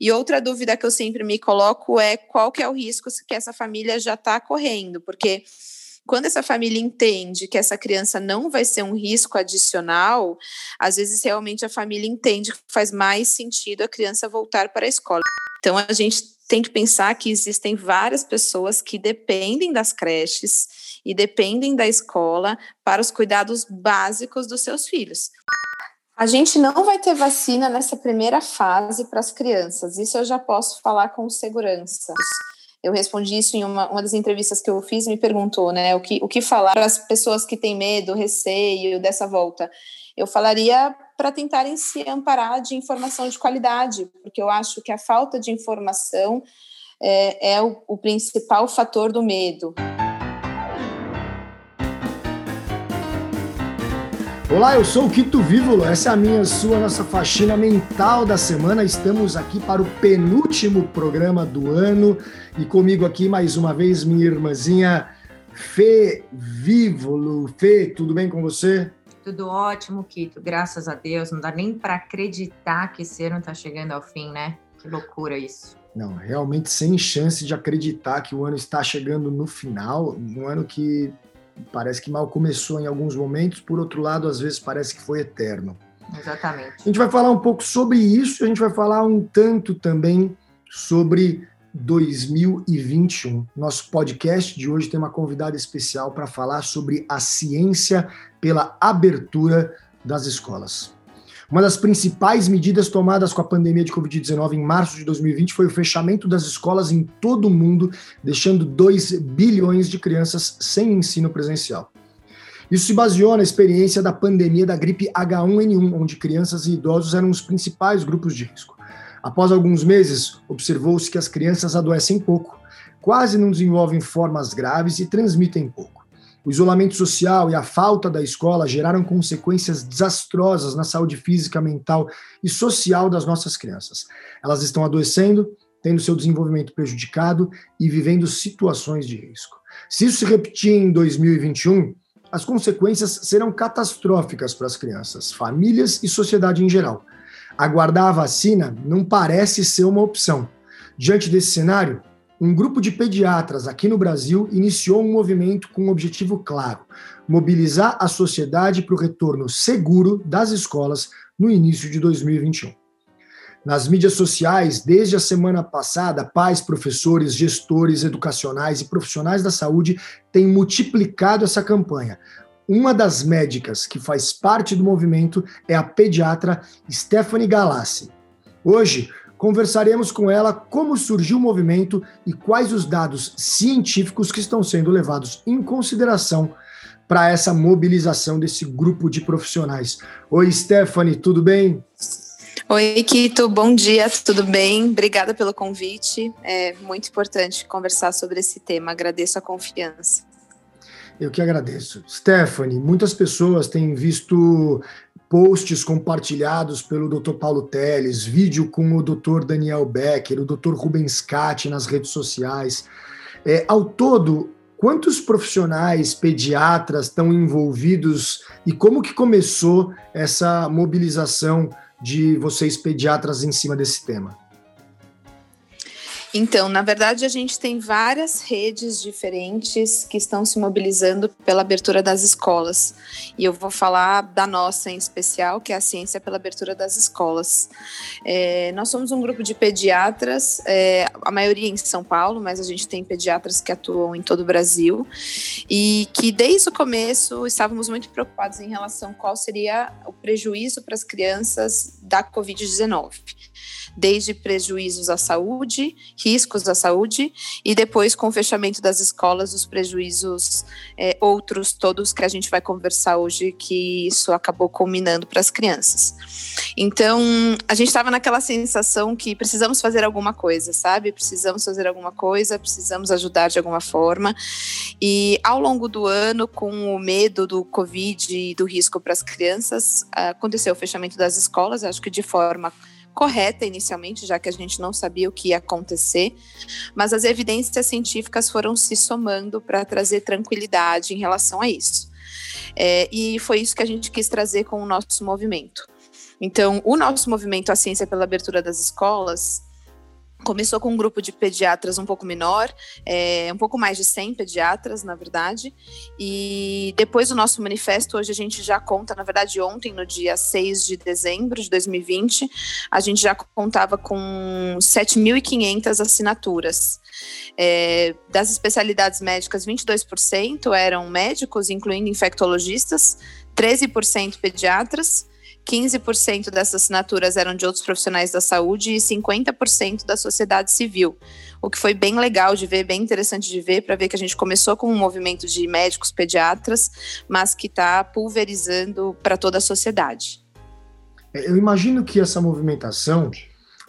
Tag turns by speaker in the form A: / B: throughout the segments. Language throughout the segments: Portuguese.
A: E outra dúvida que eu sempre me coloco é qual que é o risco que essa família já está correndo, porque quando essa família entende que essa criança não vai ser um risco adicional, às vezes realmente a família entende que faz mais sentido a criança voltar para a escola. Então a gente tem que pensar que existem várias pessoas que dependem das creches e dependem da escola para os cuidados básicos dos seus filhos. A gente não vai ter vacina nessa primeira fase para as crianças, isso eu já posso falar com segurança. Eu respondi isso em uma, uma das entrevistas que eu fiz, me perguntou, né, o que, o que falar para as pessoas que têm medo, receio dessa volta. Eu falaria para tentarem se amparar de informação de qualidade, porque eu acho que a falta de informação é, é o, o principal fator do medo.
B: Olá, eu sou o Quito Vívolo, essa é a minha, sua, nossa faxina mental da semana. Estamos aqui para o penúltimo programa do ano e comigo aqui mais uma vez minha irmãzinha Fê Vívolo. Fê, tudo bem com você?
C: Tudo ótimo, Quito, graças a Deus. Não dá nem para acreditar que esse ano está chegando ao fim, né? Que loucura isso.
B: Não, realmente sem chance de acreditar que o ano está chegando no final, um ano que parece que mal começou em alguns momentos, por outro lado, às vezes parece que foi eterno.
C: Exatamente.
B: A gente vai falar um pouco sobre isso, a gente vai falar um tanto também sobre 2021. Nosso podcast de hoje tem uma convidada especial para falar sobre a ciência pela abertura das escolas. Uma das principais medidas tomadas com a pandemia de Covid-19 em março de 2020 foi o fechamento das escolas em todo o mundo, deixando 2 bilhões de crianças sem ensino presencial. Isso se baseou na experiência da pandemia da gripe H1N1, onde crianças e idosos eram os principais grupos de risco. Após alguns meses, observou-se que as crianças adoecem pouco, quase não desenvolvem formas graves e transmitem pouco. O isolamento social e a falta da escola geraram consequências desastrosas na saúde física, mental e social das nossas crianças. Elas estão adoecendo, tendo seu desenvolvimento prejudicado e vivendo situações de risco. Se isso se repetir em 2021, as consequências serão catastróficas para as crianças, famílias e sociedade em geral. Aguardar a vacina não parece ser uma opção. Diante desse cenário, um grupo de pediatras aqui no Brasil iniciou um movimento com um objetivo claro: mobilizar a sociedade para o retorno seguro das escolas no início de 2021. Nas mídias sociais, desde a semana passada, pais, professores, gestores educacionais e profissionais da saúde têm multiplicado essa campanha. Uma das médicas que faz parte do movimento é a pediatra Stephanie Galassi. Hoje, Conversaremos com ela como surgiu o movimento e quais os dados científicos que estão sendo levados em consideração para essa mobilização desse grupo de profissionais. Oi, Stephanie, tudo bem?
A: Oi, Kito, bom dia, tudo bem? Obrigada pelo convite. É muito importante conversar sobre esse tema. Agradeço a confiança.
B: Eu que agradeço. Stephanie, muitas pessoas têm visto posts compartilhados pelo Dr. Paulo Teles, vídeo com o Dr. Daniel Becker, o Dr. Rubens Cati nas redes sociais. É, ao todo, quantos profissionais pediatras estão envolvidos e como que começou essa mobilização de vocês pediatras em cima desse tema?
A: Então, na verdade, a gente tem várias redes diferentes que estão se mobilizando pela abertura das escolas. E eu vou falar da nossa em especial, que é a Ciência pela Abertura das Escolas. É, nós somos um grupo de pediatras, é, a maioria em São Paulo, mas a gente tem pediatras que atuam em todo o Brasil. E que desde o começo estávamos muito preocupados em relação qual seria o prejuízo para as crianças da Covid-19 desde prejuízos à saúde, riscos à saúde, e depois, com o fechamento das escolas, os prejuízos é, outros todos que a gente vai conversar hoje, que isso acabou culminando para as crianças. Então, a gente estava naquela sensação que precisamos fazer alguma coisa, sabe? Precisamos fazer alguma coisa, precisamos ajudar de alguma forma. E ao longo do ano, com o medo do Covid e do risco para as crianças, aconteceu o fechamento das escolas, acho que de forma correta inicialmente, já que a gente não sabia o que ia acontecer, mas as evidências científicas foram se somando para trazer tranquilidade em relação a isso. É, e foi isso que a gente quis trazer com o nosso movimento. Então, o nosso movimento A Ciência pela Abertura das Escolas, Começou com um grupo de pediatras um pouco menor, é, um pouco mais de 100 pediatras, na verdade. E depois do nosso manifesto, hoje a gente já conta, na verdade, ontem, no dia 6 de dezembro de 2020, a gente já contava com 7.500 assinaturas. É, das especialidades médicas, 22% eram médicos, incluindo infectologistas, 13% pediatras 15% dessas assinaturas eram de outros profissionais da saúde e 50% da sociedade civil. O que foi bem legal de ver, bem interessante de ver, para ver que a gente começou com um movimento de médicos pediatras, mas que está pulverizando para toda a sociedade.
B: É, eu imagino que essa movimentação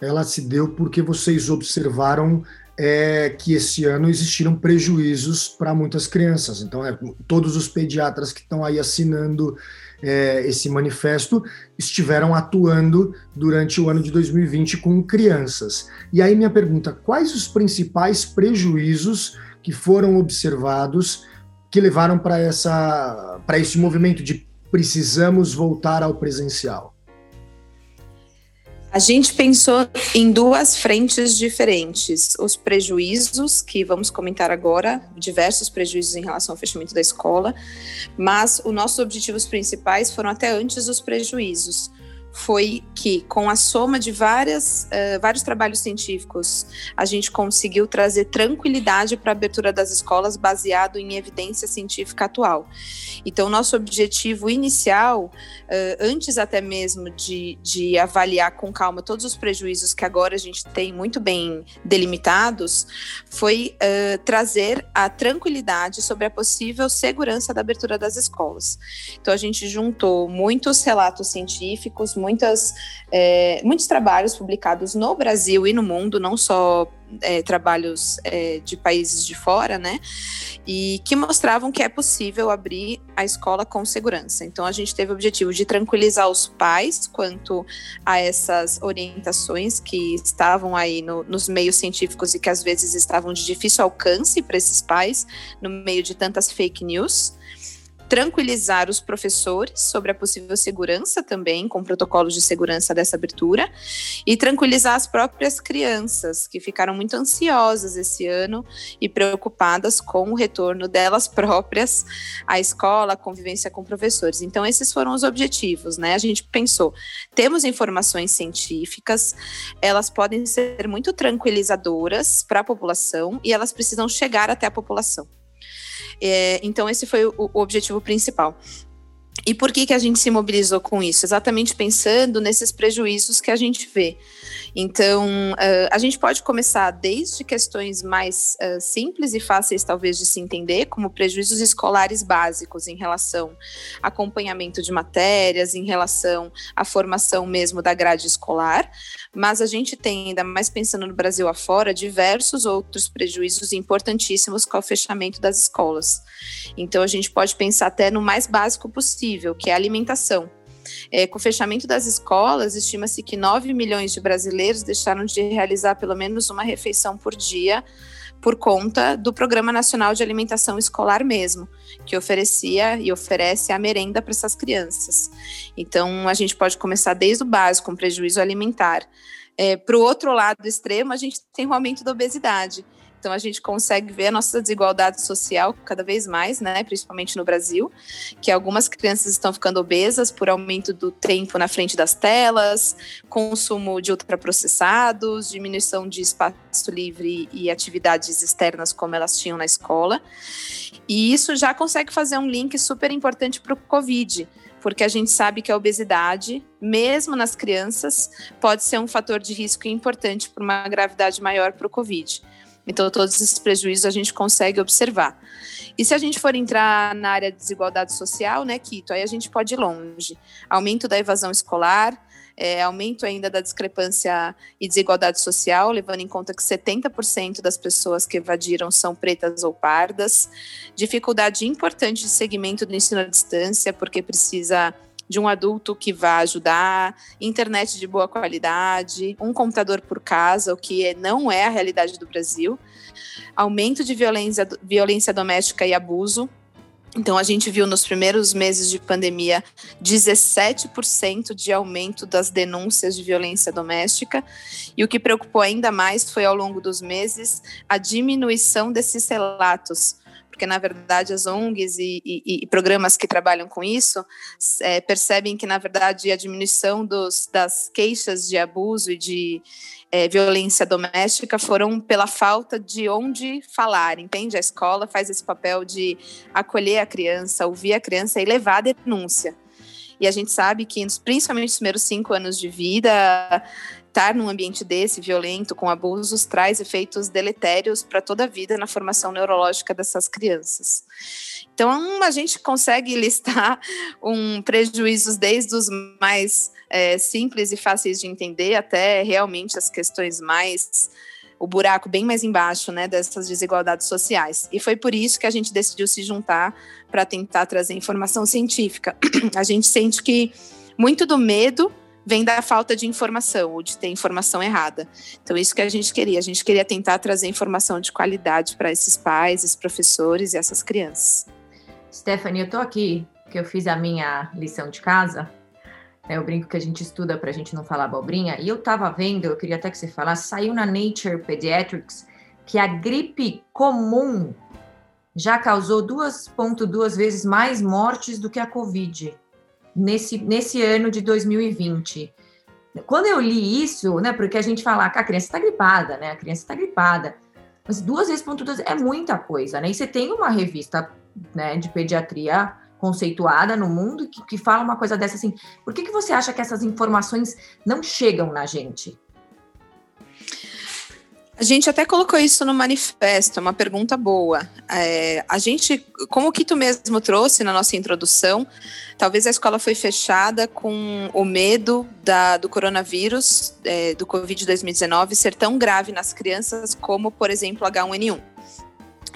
B: ela se deu porque vocês observaram é que esse ano existiram prejuízos para muitas crianças. Então, é, todos os pediatras que estão aí assinando é, esse manifesto estiveram atuando durante o ano de 2020 com crianças. E aí minha pergunta, quais os principais prejuízos que foram observados que levaram para esse movimento de precisamos voltar ao presencial?
A: A gente pensou em duas frentes diferentes. Os prejuízos, que vamos comentar agora, diversos prejuízos em relação ao fechamento da escola, mas os nossos objetivos principais foram até antes dos prejuízos foi que, com a soma de várias, uh, vários trabalhos científicos, a gente conseguiu trazer tranquilidade para a abertura das escolas baseado em evidência científica atual. Então, nosso objetivo inicial, uh, antes até mesmo de, de avaliar com calma todos os prejuízos que agora a gente tem muito bem delimitados, foi uh, trazer a tranquilidade sobre a possível segurança da abertura das escolas. Então, a gente juntou muitos relatos científicos, muitas, muitos trabalhos publicados no Brasil e no mundo, não só é, trabalhos é, de países de fora, né? E que mostravam que é possível abrir a escola com segurança. Então, a gente teve o objetivo de tranquilizar os pais quanto a essas orientações que estavam aí no, nos meios científicos e que às vezes estavam de difícil alcance para esses pais, no meio de tantas fake news tranquilizar os professores sobre a possível segurança também, com protocolos de segurança dessa abertura, e tranquilizar as próprias crianças, que ficaram muito ansiosas esse ano e preocupadas com o retorno delas próprias à escola, convivência com professores. Então, esses foram os objetivos, né? A gente pensou, temos informações científicas, elas podem ser muito tranquilizadoras para a população e elas precisam chegar até a população. É, então, esse foi o, o objetivo principal. E por que, que a gente se mobilizou com isso? Exatamente pensando nesses prejuízos que a gente vê. Então, uh, a gente pode começar desde questões mais uh, simples e fáceis, talvez, de se entender, como prejuízos escolares básicos em relação a acompanhamento de matérias, em relação à formação mesmo da grade escolar. Mas a gente tem, ainda mais pensando no Brasil afora, diversos outros prejuízos importantíssimos com o fechamento das escolas. Então, a gente pode pensar até no mais básico possível, que é a alimentação. É, com o fechamento das escolas, estima-se que 9 milhões de brasileiros deixaram de realizar pelo menos uma refeição por dia por conta do Programa Nacional de Alimentação Escolar mesmo, que oferecia e oferece a merenda para essas crianças. Então, a gente pode começar desde o básico, com prejuízo alimentar. É, para o outro lado extremo, a gente tem o aumento da obesidade. Então a gente consegue ver a nossa desigualdade social cada vez mais, né, principalmente no Brasil, que algumas crianças estão ficando obesas por aumento do tempo na frente das telas, consumo de ultraprocessados, diminuição de espaço livre e atividades externas como elas tinham na escola. E isso já consegue fazer um link super importante para o Covid, porque a gente sabe que a obesidade, mesmo nas crianças, pode ser um fator de risco importante para uma gravidade maior para o Covid. Então, todos esses prejuízos a gente consegue observar. E se a gente for entrar na área de desigualdade social, né, Quito, aí a gente pode ir longe. Aumento da evasão escolar, é, aumento ainda da discrepância e desigualdade social, levando em conta que 70% das pessoas que evadiram são pretas ou pardas. Dificuldade importante de segmento do ensino à distância, porque precisa de um adulto que vá ajudar, internet de boa qualidade, um computador por casa, o que é, não é a realidade do Brasil, aumento de violência, violência doméstica e abuso, Então, a gente viu nos primeiros meses de pandemia 17% de aumento das denúncias de violência doméstica. E o que preocupou ainda mais foi, ao longo dos meses, a diminuição desses relatos porque na verdade as ONGs e, e, e programas que trabalham com isso é, percebem que na verdade a diminuição dos, das queixas de abuso e de é, violência doméstica foram pela falta de onde falar, entende? A escola faz esse papel de acolher a criança, ouvir a criança e levar a denúncia. E a gente sabe que, principalmente nos primeiros cinco anos de vida, estar num ambiente desse, violento, com abusos, traz efeitos deletérios para toda a vida na formação neurológica dessas crianças. Então, a gente consegue listar um prejuízos desde os mais é, simples e fáceis de entender até realmente as questões mais o buraco bem mais embaixo, né, dessas desigualdades sociais. E foi por isso que a gente decidiu se juntar para tentar trazer informação científica. A gente sente que muito do medo vem da falta de informação ou de ter informação errada. Então, isso que a gente queria. A gente queria tentar trazer informação de qualidade para esses pais, esses professores e essas crianças.
C: Stephanie, eu estou aqui, que eu fiz a minha lição de casa. É o brinco que a gente estuda para a gente não falar abobrinha. E eu estava vendo, eu queria até que você falasse, saiu na Nature Pediatrics que a gripe comum já causou 2,2 vezes mais mortes do que a Covid nesse, nesse ano de 2020. Quando eu li isso, né, porque a gente fala que a criança está gripada, né, a criança está gripada, mas duas vezes ponto duas é muita coisa, né, e você tem uma revista, né, de pediatria conceituada no mundo que, que fala uma coisa dessa assim, por que, que você acha que essas informações não chegam na gente?
A: A gente até colocou isso no manifesto, é uma pergunta boa. É, a gente, como que tu mesmo trouxe na nossa introdução, talvez a escola foi fechada com o medo da, do coronavírus, é, do Covid-2019, ser tão grave nas crianças como, por exemplo, H1N1.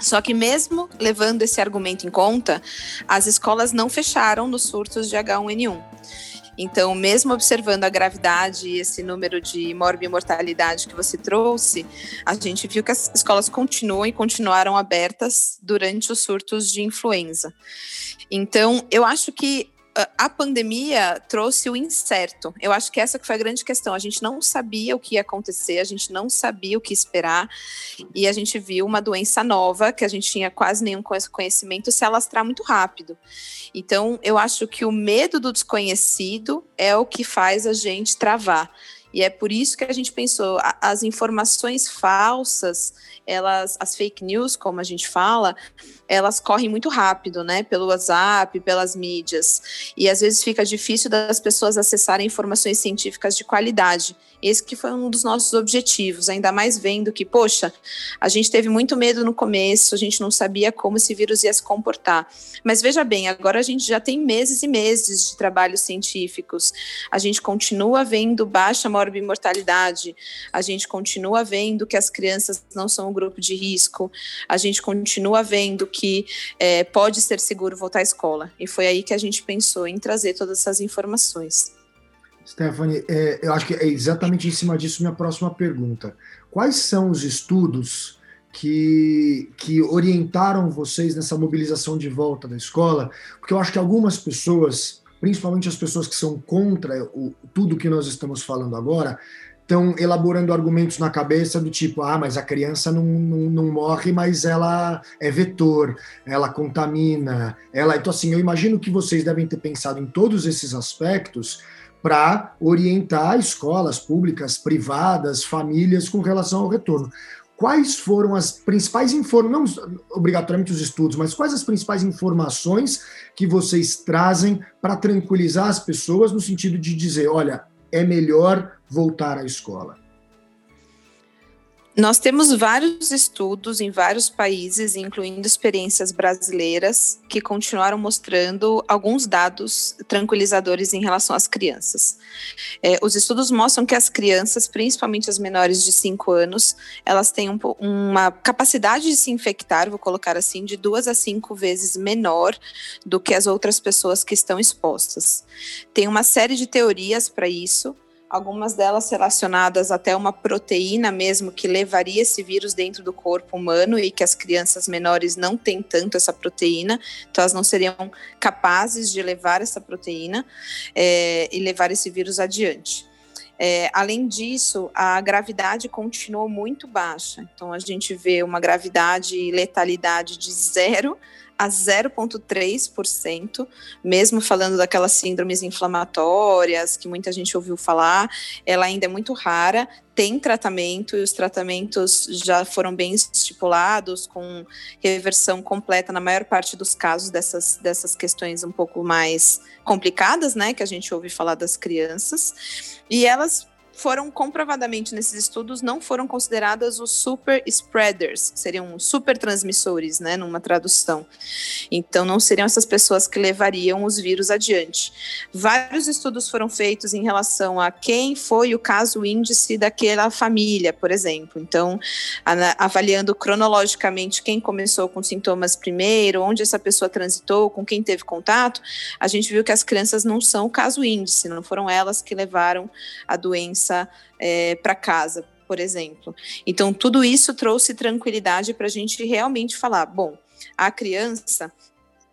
A: Só que mesmo levando esse argumento em conta, as escolas não fecharam nos surtos de H1N1. Então, mesmo observando a gravidade e esse número de morbimortalidade que você trouxe, a gente viu que as escolas continuam e continuaram abertas durante os surtos de influenza. Então, eu acho que a pandemia trouxe o incerto. Eu acho que essa foi a grande questão. A gente não sabia o que ia acontecer, a gente não sabia o que esperar, e a gente viu uma doença nova que a gente tinha quase nenhum conhecimento se alastrar muito rápido. Então, eu acho que o medo do desconhecido é o que faz a gente travar. E é por isso que a gente pensou, as informações falsas, elas, as fake news, como a gente fala, elas correm muito rápido, né? Pelo WhatsApp, pelas mídias. E às vezes fica difícil das pessoas acessarem informações científicas de qualidade. Esse que foi um dos nossos objetivos, ainda mais vendo que, poxa, a gente teve muito medo no começo, a gente não sabia como esse vírus ia se comportar. Mas veja bem, agora a gente já tem meses e meses de trabalhos científicos. A gente continua vendo baixa morbimortalidade, a gente continua vendo que as crianças não são um grupo de risco, a gente continua vendo que é, pode ser seguro voltar à escola. E foi aí que a gente pensou em trazer todas essas informações.
B: Stephanie, é, eu acho que é exatamente em cima disso minha próxima pergunta. Quais são os estudos que, que orientaram vocês nessa mobilização de volta da escola? Porque eu acho que algumas pessoas, principalmente as pessoas que são contra o, tudo que nós estamos falando agora, estão elaborando argumentos na cabeça do tipo, ah, mas a criança não, não, não, morre, mas ela é vetor, ela contamina, ela. Então, assim, eu imagino que vocês devem ter pensado em todos esses aspectos para orientar escolas públicas, privadas, famílias com relação ao retorno. Quais foram as principais informações, não obrigatoriamente os estudos, mas quais as principais informações que vocês trazem para tranquilizar as pessoas no sentido de dizer, olha, é melhor voltar à escola?
A: Nós temos vários estudos em vários países, incluindo experiências brasileiras, que continuaram mostrando alguns dados tranquilizadores em relação às crianças. É, os estudos mostram que as crianças, principalmente as menores de 5 anos, elas têm um, uma capacidade de se infectar, vou colocar assim, de duas a cinco vezes menor do que as outras pessoas que estão expostas. Tem uma série de teorias para isso, algumas delas relacionadas até uma proteína mesmo que levaria esse vírus dentro do corpo humano e que as crianças menores não têm tanto essa proteína, então elas não seriam capazes de levar essa proteína é, e levar esse vírus adiante. É, além disso, a gravidade continuou muito baixa. Então, a gente vê uma gravidade e letalidade de zero a 0,3%, mesmo falando daquelas síndromes inflamatórias que muita gente ouviu falar, ela ainda é muito rara, tem tratamento e os tratamentos já foram bem estipulados, com reversão completa na maior parte dos casos dessas, dessas questões um pouco mais complicadas, né, que a gente ouve falar das crianças, e elas foram comprovadamente nesses estudos não foram consideradas os super spreaders, seriam super transmissores, né, numa tradução. Então não seriam essas pessoas que levariam os vírus adiante. Vários estudos foram feitos em relação a quem foi o caso índice daquela família, por exemplo. Então, avaliando cronologicamente quem começou com sintomas primeiro, onde essa pessoa transitou, com quem teve contato, a gente viu que as crianças não são o caso índice, não foram elas que levaram a doença criança é, para casa, por exemplo. Então, tudo isso trouxe tranquilidade para a gente realmente falar: bom, a criança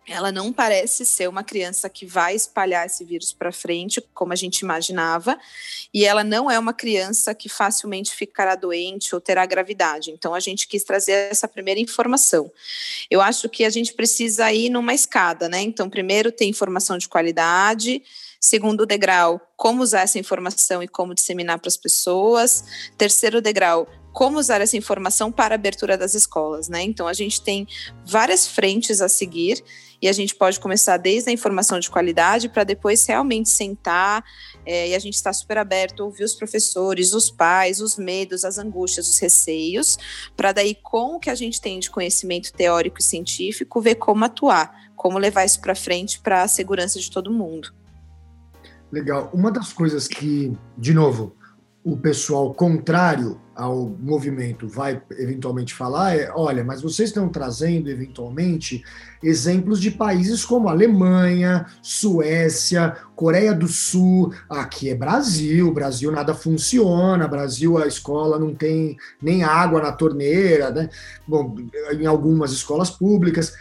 A: ela não parece ser uma criança que vai espalhar esse vírus para frente, como a gente imaginava, e ela não é uma criança que facilmente ficará doente ou terá gravidade. Então, a gente quis trazer essa primeira informação. Eu acho que a gente precisa ir numa escada, né? Então, primeiro tem informação de qualidade, Segundo degrau, como usar essa informação e como disseminar para as pessoas. Terceiro degrau, como usar essa informação para a abertura das escolas, né? Então a gente tem várias frentes a seguir e a gente pode começar desde a informação de qualidade para depois realmente sentar é, e a gente está super aberto a ouvir os professores, os pais, os medos, as angústias, os receios, para daí com o que a gente tem de conhecimento teórico e científico ver como atuar, como levar isso para frente para a segurança de todo mundo.
B: Legal. Uma das coisas que, de novo, o pessoal contrário ao movimento vai eventualmente falar é: olha, mas vocês estão trazendo eventualmente exemplos de países como Alemanha, Suécia, Coreia do Sul. Aqui é Brasil, Brasil nada funciona, Brasil a escola não tem nem água na torneira, né? Bom, em algumas escolas públicas.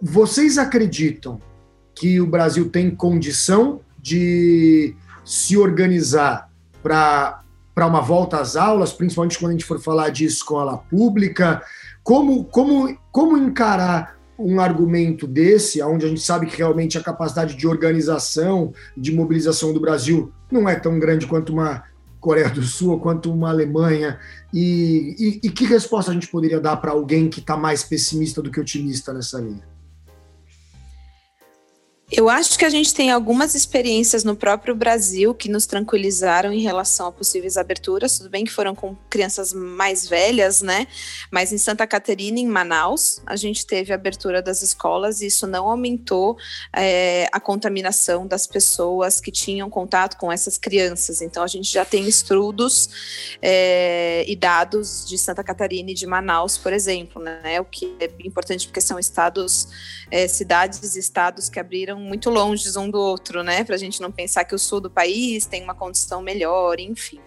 B: Vocês acreditam que o Brasil tem condição de se organizar para uma volta às aulas, principalmente quando a gente for falar de escola pública, como, como, como encarar um argumento desse, onde a gente sabe que realmente a capacidade de organização, de mobilização do Brasil não é tão grande quanto uma Coreia do Sul, quanto uma Alemanha, e, e, e que resposta a gente poderia dar para alguém que está mais pessimista do que otimista nessa linha?
A: Eu acho que a gente tem algumas experiências no próprio Brasil que nos tranquilizaram em relação a possíveis aberturas. Tudo bem que foram com crianças mais velhas, né? Mas em Santa Catarina, em Manaus, a gente teve a abertura das escolas e isso não aumentou é, a contaminação das pessoas que tinham contato com essas crianças. Então, a gente já tem estudos é, e dados de Santa Catarina e de Manaus, por exemplo, né? O que é importante porque são estados, é, cidades e estados que abriram muito longe um do outro, né? Para a gente não pensar que o sul do país tem uma condição melhor, enfim.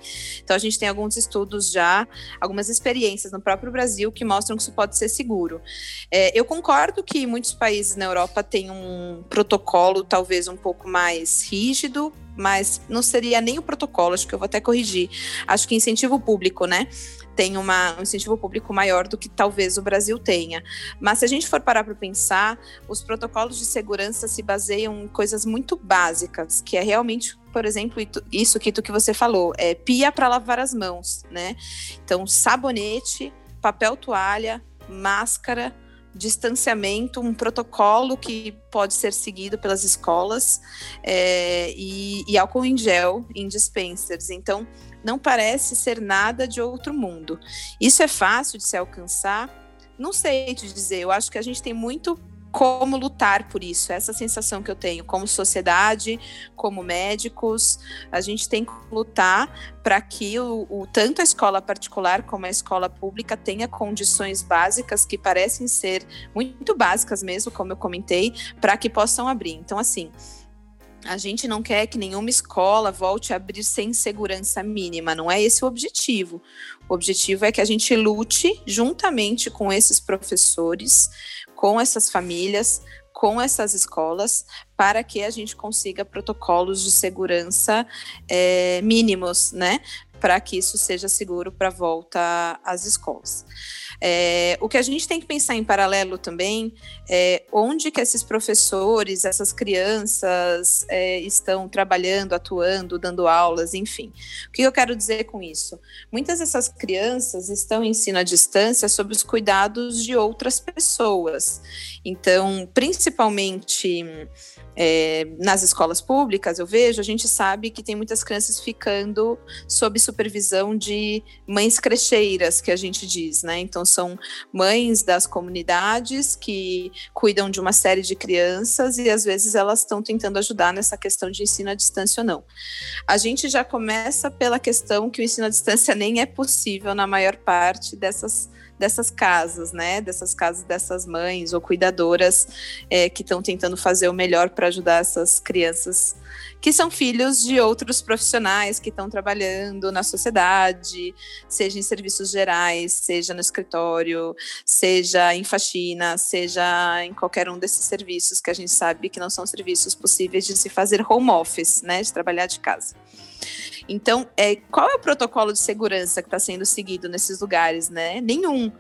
A: Então a gente tem alguns estudos já, algumas experiências no próprio Brasil que mostram que isso pode ser seguro. É, eu concordo que muitos países na Europa têm um protocolo talvez um pouco mais rígido mas não seria nem o protocolo, acho que eu vou até corrigir. Acho que incentivo público, né? Tem uma, um incentivo público maior do que talvez o Brasil tenha. Mas se a gente for parar para pensar, os protocolos de segurança se baseiam em coisas muito básicas, que é realmente por exemplo, isso que que você falou, é pia para lavar as mãos, né? Então, sabonete, papel toalha, máscara, distanciamento, um protocolo que pode ser seguido pelas escolas é, e, e, álcool em gel em dispensers. Então, não parece ser nada de outro mundo. Isso é fácil de se alcançar? Não sei te dizer. Eu acho que a gente tem muito como lutar por isso, essa sensação que eu tenho como sociedade, como médicos, a gente tem que lutar para que o, o, tanto a escola particular como a escola pública tenha condições básicas que parecem ser muito básicas mesmo, como eu comentei, para que possam abrir. Então, assim, A gente não quer que nenhuma escola volte a abrir sem segurança mínima, não é esse o objetivo. O objetivo é que a gente lute juntamente com esses professores, com essas famílias, com essas escolas, para que a gente consiga protocolos de segurança é, mínimos, né? Para que isso seja seguro para volta às escolas. É, o que a gente tem que pensar em paralelo também é onde que esses professores, essas crianças é, estão trabalhando, atuando, dando aulas, enfim. O que eu quero dizer com isso? Muitas dessas crianças estão em ensino à distância sob os cuidados de outras pessoas. Então, principalmente é, nas escolas públicas, eu vejo, a gente sabe que tem muitas crianças ficando sob supervisão de mães crecheiras, que a gente diz, né? Então, são mães das comunidades que cuidam de uma série de crianças e às vezes elas estão tentando ajudar nessa questão de ensino à distância ou não. A gente já começa pela questão que o ensino à distância nem é possível na maior parte dessas dessas casas, né? Dessas casas dessas mães ou cuidadoras é, que estão tentando fazer o melhor para ajudar essas crianças que são filhos de outros profissionais que estão trabalhando na sociedade, seja em serviços gerais, seja no escritório, seja em faxina, seja em qualquer um desses serviços que a gente sabe que não são serviços possíveis de se fazer home office, né? De trabalhar de casa. Então, é, qual é o protocolo de segurança que está sendo seguido nesses lugares, né? Nenhum.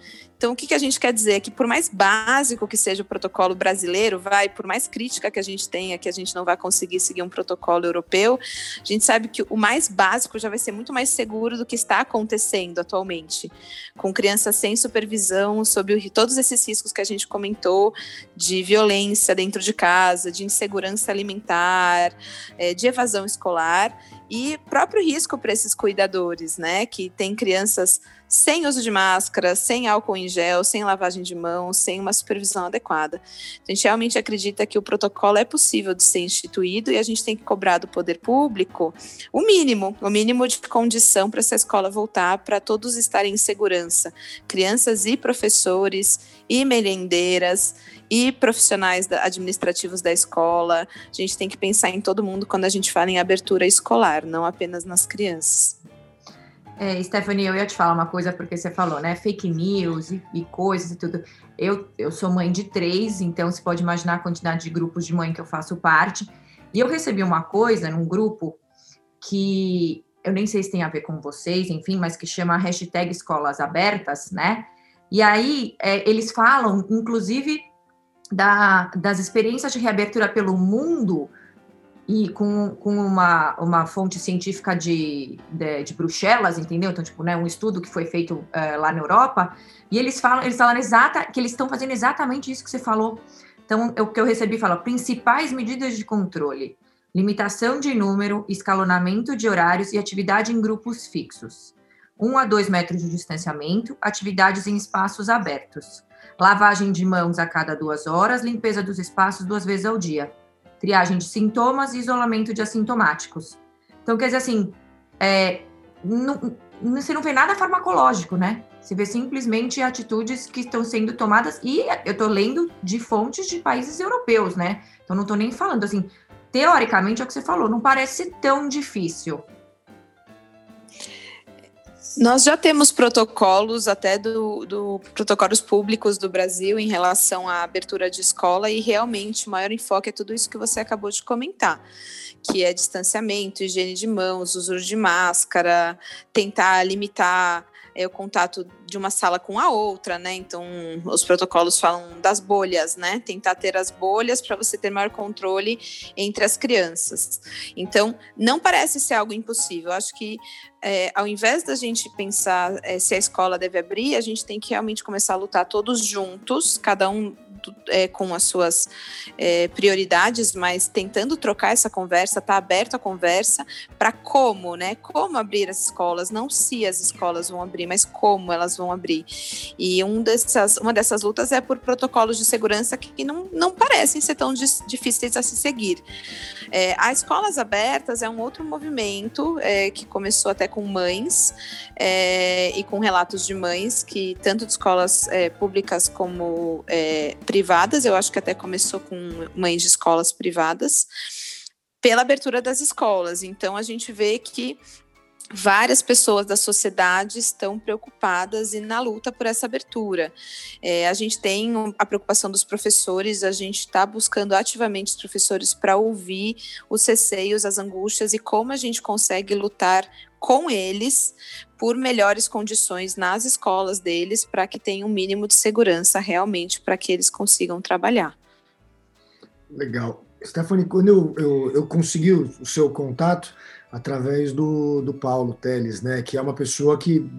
A: Então, o que, que a gente quer dizer? É que por mais básico que seja o protocolo brasileiro, vai, por mais crítica que a gente tenha, que a gente não vai conseguir seguir um protocolo europeu, a gente sabe que o mais básico já vai ser muito mais seguro do que está acontecendo atualmente, com crianças sem supervisão, sob todos esses riscos que a gente comentou, de violência dentro de casa, de insegurança alimentar, é, de evasão escolar e próprio risco para esses cuidadores, né, que tem crianças sem uso de máscara, sem álcool em gel, sem lavagem de mãos, sem uma supervisão adequada. A gente realmente acredita que o protocolo é possível de ser instituído e a gente tem que cobrar do poder público o mínimo, o mínimo de condição para essa escola voltar, para todos estarem em segurança, crianças e professores e merendeiras e profissionais administrativos da escola. A gente tem que pensar em todo mundo quando a gente fala em abertura escolar, não apenas nas crianças.
C: É, Stephanie, eu ia te falar uma coisa, porque você falou, né? Fake news e, e, coisas e tudo. Eu, eu sou mãe de três, então você pode imaginar a quantidade de grupos de mãe que eu faço parte. E eu recebi uma coisa num grupo que eu nem sei se tem a ver com vocês, enfim, mas que chama hashtag Escolas Abertas, né? E aí é, eles falam, inclusive, da, das experiências de reabertura pelo mundo e com, com uma, uma fonte científica de, de, de, Bruxelas, entendeu? Então, tipo, né, um estudo que foi feito uh, lá na Europa, e eles falam, eles falam exata, que eles estão fazendo exatamente isso que você falou. Então, o que eu recebi fala, principais medidas de controle, limitação de número, escalonamento de horários e atividade em grupos fixos. Um a dois metros de distanciamento, atividades em espaços abertos. Lavagem de mãos a cada duas horas, limpeza dos espaços duas vezes ao dia triagem de sintomas e isolamento de assintomáticos. Então, quer dizer assim, é, não, você não vê nada farmacológico, né? Você vê simplesmente atitudes que estão sendo tomadas, e eu estou lendo de fontes de países europeus, né? Então, não estou nem falando assim, teoricamente é o que você falou, não parece tão difícil.
A: Nós já temos protocolos até do, do, protocolos públicos do Brasil em relação à abertura de escola e realmente o maior enfoque é tudo isso que você acabou de comentar, que é distanciamento, higiene de mãos, uso de máscara, tentar limitar é, o contato de uma sala com a outra, né? Então, os protocolos falam das bolhas, né? Tentar ter as bolhas para você ter maior controle entre as crianças. Então, não parece ser algo impossível. Acho que é, ao invés da gente pensar é, se a escola deve abrir, a gente tem que realmente começar a lutar todos juntos, cada um é, com as suas é, prioridades, mas tentando trocar essa conversa, tá aberto a conversa para como, né? Como abrir as escolas, não se as escolas vão abrir, mas como elas vão abrir. E um dessas, uma dessas lutas é por protocolos de segurança que não, não parecem ser tão difíceis a se seguir. É, as escolas abertas é um outro movimento é, que começou até com mães é, e com relatos de mães que tanto de escolas é, públicas como é, privadas, eu acho que até começou com mães de escolas privadas, pela abertura das escolas. Então, a gente vê que várias pessoas da sociedade estão preocupadas e na luta por essa abertura. É, a gente tem a preocupação dos professores, a gente está buscando ativamente os professores para ouvir os receios, as angústias e como a gente consegue lutar com eles por melhores condições nas escolas deles para que tenha um mínimo de segurança realmente para que eles consigam trabalhar.
B: Legal. Stephanie, quando eu, eu, eu consegui o seu contato, através do, do Paulo Teles, né, que é uma pessoa que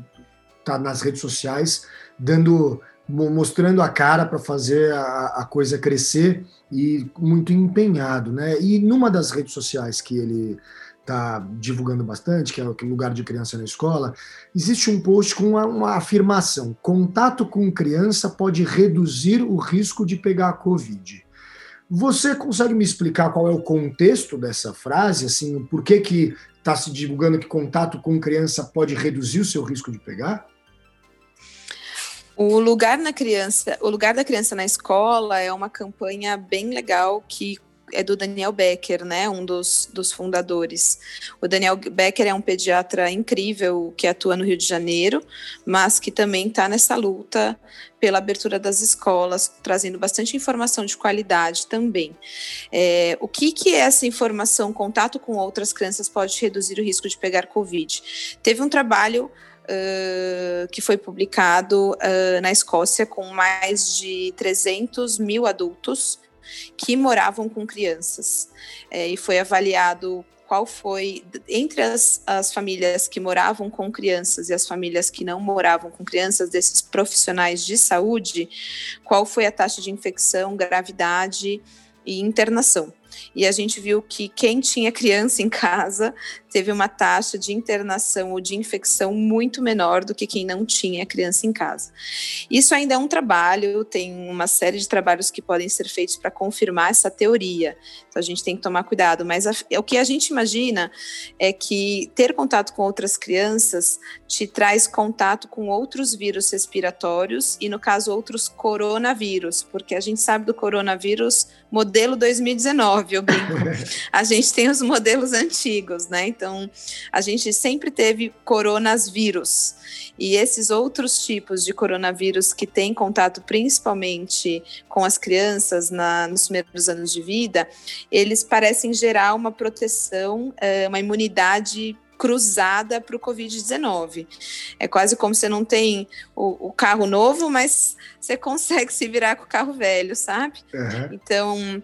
B: está nas redes sociais dando mostrando a cara para fazer a, a, coisa crescer e muito empenhado, né? E numa das redes sociais que ele está divulgando bastante, que é o lugar de criança na escola, existe um post com uma, uma afirmação: contato com criança pode reduzir o risco de pegar a Covid. Você consegue me explicar qual é o contexto dessa frase? Assim, por que que está se divulgando que contato com criança pode reduzir o seu risco de pegar?
A: O lugar na criança, o lugar da criança na escola é uma campanha bem legal que é do Daniel Becker, né, um dos, dos fundadores. O Daniel Becker é um pediatra incrível que atua no Rio de Janeiro, mas que também está nessa luta pela abertura das escolas, trazendo bastante informação de qualidade também. É, o que, que essa informação, contato com outras crianças pode reduzir o risco de pegar Covid? Teve um trabalho Uh, que foi publicado uh, na Escócia com mais de 300 mil adultos que moravam com crianças. É, e foi avaliado qual foi, entre as, as famílias que moravam com crianças e as famílias que não moravam com crianças, desses profissionais de saúde, qual foi a taxa de infecção, gravidade e internação. E a gente viu que quem tinha criança em casa teve uma taxa de internação ou de infecção muito menor do que quem não tinha criança em casa. Isso ainda é um trabalho, tem uma série de trabalhos que podem ser feitos para confirmar essa teoria. Então a gente tem que tomar cuidado, mas a, o que a gente imagina é que ter contato com outras crianças te traz contato com outros vírus respiratórios e no caso outros coronavírus, porque a gente sabe do coronavírus modelo 2019, eu brinco. a gente tem os modelos antigos, né? Então, a gente sempre teve coronavírus. E esses outros tipos de coronavírus que têm contato principalmente com as crianças na, nos primeiros anos de vida, eles parecem gerar uma proteção, eh, uma imunidade cruzada para o Covid-19. É quase como você não tem o, o, carro novo, mas você consegue se virar com o carro velho, sabe? Uhum. Então,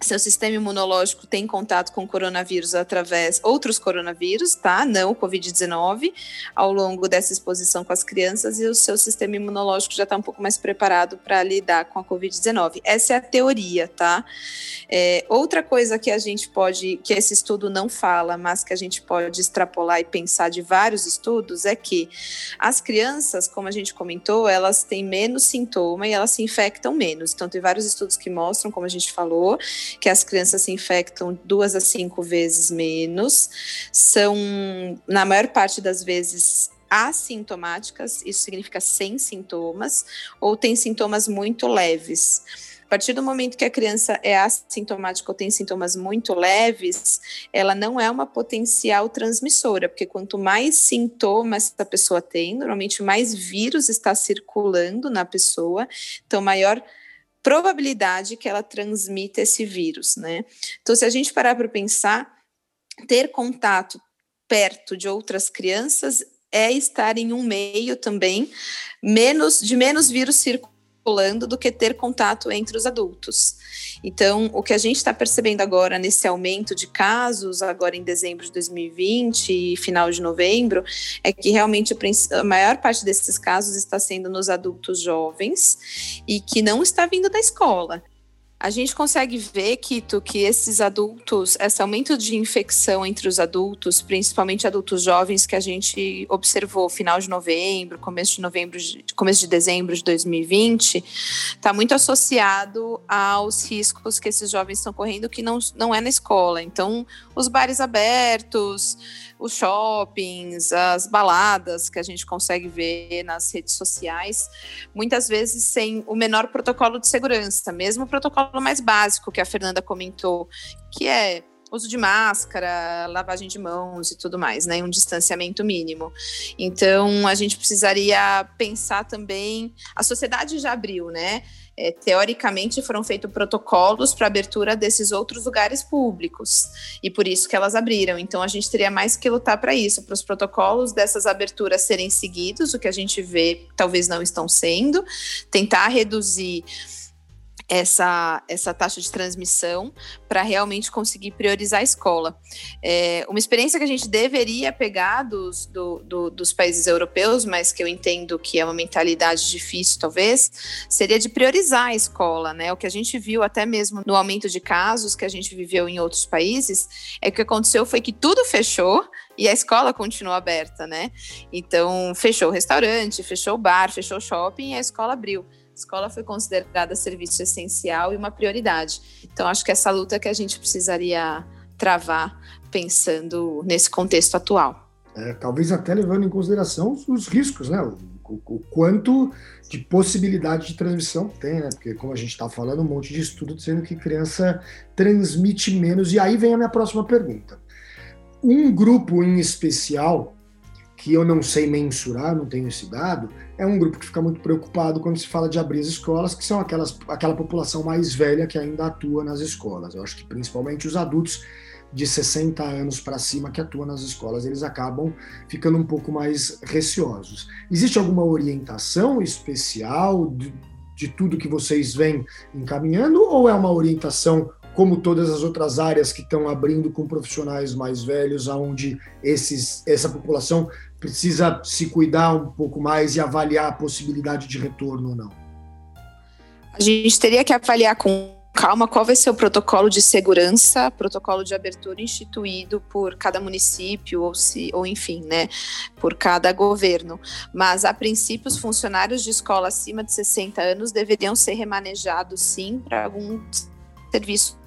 A: seu sistema imunológico tem contato com coronavírus através outros coronavírus, tá? Não o COVID-19, ao longo dessa exposição com as crianças e o seu sistema imunológico já está um pouco mais preparado para lidar com a COVID-19. Essa é a teoria, tá? É, outra coisa que a gente pode, que esse estudo não fala, mas que a gente pode extrapolar e pensar de vários estudos é que as crianças, como a gente comentou, elas têm menos sintoma e elas se infectam menos. Então tem vários estudos que mostram, como a gente falou, que as crianças se infectam duas a cinco vezes menos, são, na maior parte das vezes, assintomáticas, isso significa sem sintomas, ou tem sintomas muito leves. A partir do momento que a criança é assintomática ou tem sintomas muito leves, ela não é uma potencial transmissora, porque quanto mais sintomas essa pessoa tem, normalmente mais vírus está circulando na pessoa, então maior probabilidade que ela transmita esse vírus, né? Então, se a gente parar para pensar, ter contato perto de outras crianças é estar em um meio também menos de menos vírus circulando circulando do que ter contato entre os adultos. Então, o que a gente está percebendo agora nesse aumento de casos, agora em dezembro de 2020 e final de novembro, é que realmente a maior parte desses casos está sendo nos adultos jovens e que não está vindo da escola. A gente consegue ver, Kito, que esses adultos, esse aumento de infecção entre os adultos, principalmente adultos jovens que a gente observou final de novembro, começo de novembro, começo de dezembro de 2020, está muito associado aos riscos que esses jovens estão correndo que não, não é na escola. Então, os bares abertos, os shoppings, as baladas que a gente consegue ver nas redes sociais, muitas vezes sem o menor protocolo de segurança, mesmo o protocolo mais básico que a Fernanda comentou, que é uso de máscara, lavagem de mãos e tudo mais, né? Um distanciamento mínimo. Então, a gente precisaria pensar também. A sociedade já abriu, né? É, teoricamente foram feitos protocolos para abertura desses outros lugares públicos e por isso que elas abriram. Então a gente teria mais que lutar para isso, para os protocolos dessas aberturas serem seguidos, o que a gente vê talvez não estão sendo, tentar reduzir essa, essa taxa de transmissão para realmente conseguir priorizar a escola. É, uma experiência que a gente deveria pegar dos, do, do, dos países europeus, mas que eu entendo que é uma mentalidade difícil, talvez, seria de priorizar a escola. Né? O que a gente viu até mesmo no aumento de casos que a gente viveu em outros países, é que o que aconteceu foi que tudo fechou e a escola continuou aberta, né? Então, fechou o restaurante, fechou o bar, fechou o shopping e a escola abriu escola foi considerada serviço essencial e uma prioridade. Então, acho que essa luta que a gente precisaria travar pensando nesse contexto atual.
B: É, talvez até levando em consideração os riscos, né? O, o, quanto de possibilidade de transmissão tem, né? Porque, como a gente está falando, um monte de estudo dizendo que criança transmite menos. E aí vem a minha próxima pergunta. Um grupo em especial que eu não sei mensurar, não tenho esse dado, é um grupo que fica muito preocupado quando se fala de abrir as escolas, que são aquelas, aquela população mais velha que ainda atua nas escolas. Eu acho que principalmente os adultos de 60 anos para cima que atuam nas escolas, eles acabam ficando um pouco mais receosos. Existe alguma orientação especial de, de tudo que vocês vêm encaminhando, ou é uma orientação como todas as outras áreas que estão abrindo com profissionais mais velhos, aonde esses, essa população precisa se cuidar um pouco mais e avaliar a possibilidade de retorno ou não?
A: A gente teria que avaliar com calma qual vai ser o protocolo de segurança, protocolo de abertura instituído por cada município ou se ou enfim, né, por cada governo. Mas a princípio os funcionários de escola acima de 60 anos deveriam ser remanejados sim para algum serviço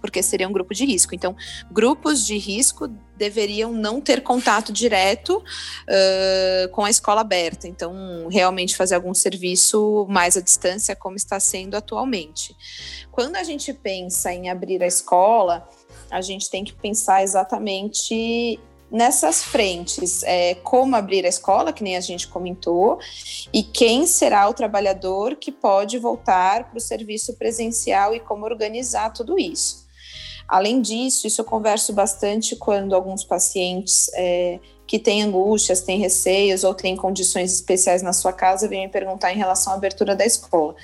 A: porque seria um grupo de risco. Então, grupos de risco deveriam não ter contato direto uh, com a escola aberta. Então, realmente fazer algum serviço mais à distância, como está sendo atualmente. Quando a gente pensa em abrir a escola, a gente tem que pensar exatamente nessas frentes, é, como abrir a escola, que nem a gente comentou, e quem será o trabalhador que pode voltar para o serviço presencial e como organizar tudo isso. Além disso, isso eu converso bastante quando alguns pacientes é, que têm angústias, têm receios ou têm condições especiais na sua casa vêm me perguntar em relação à abertura da escola.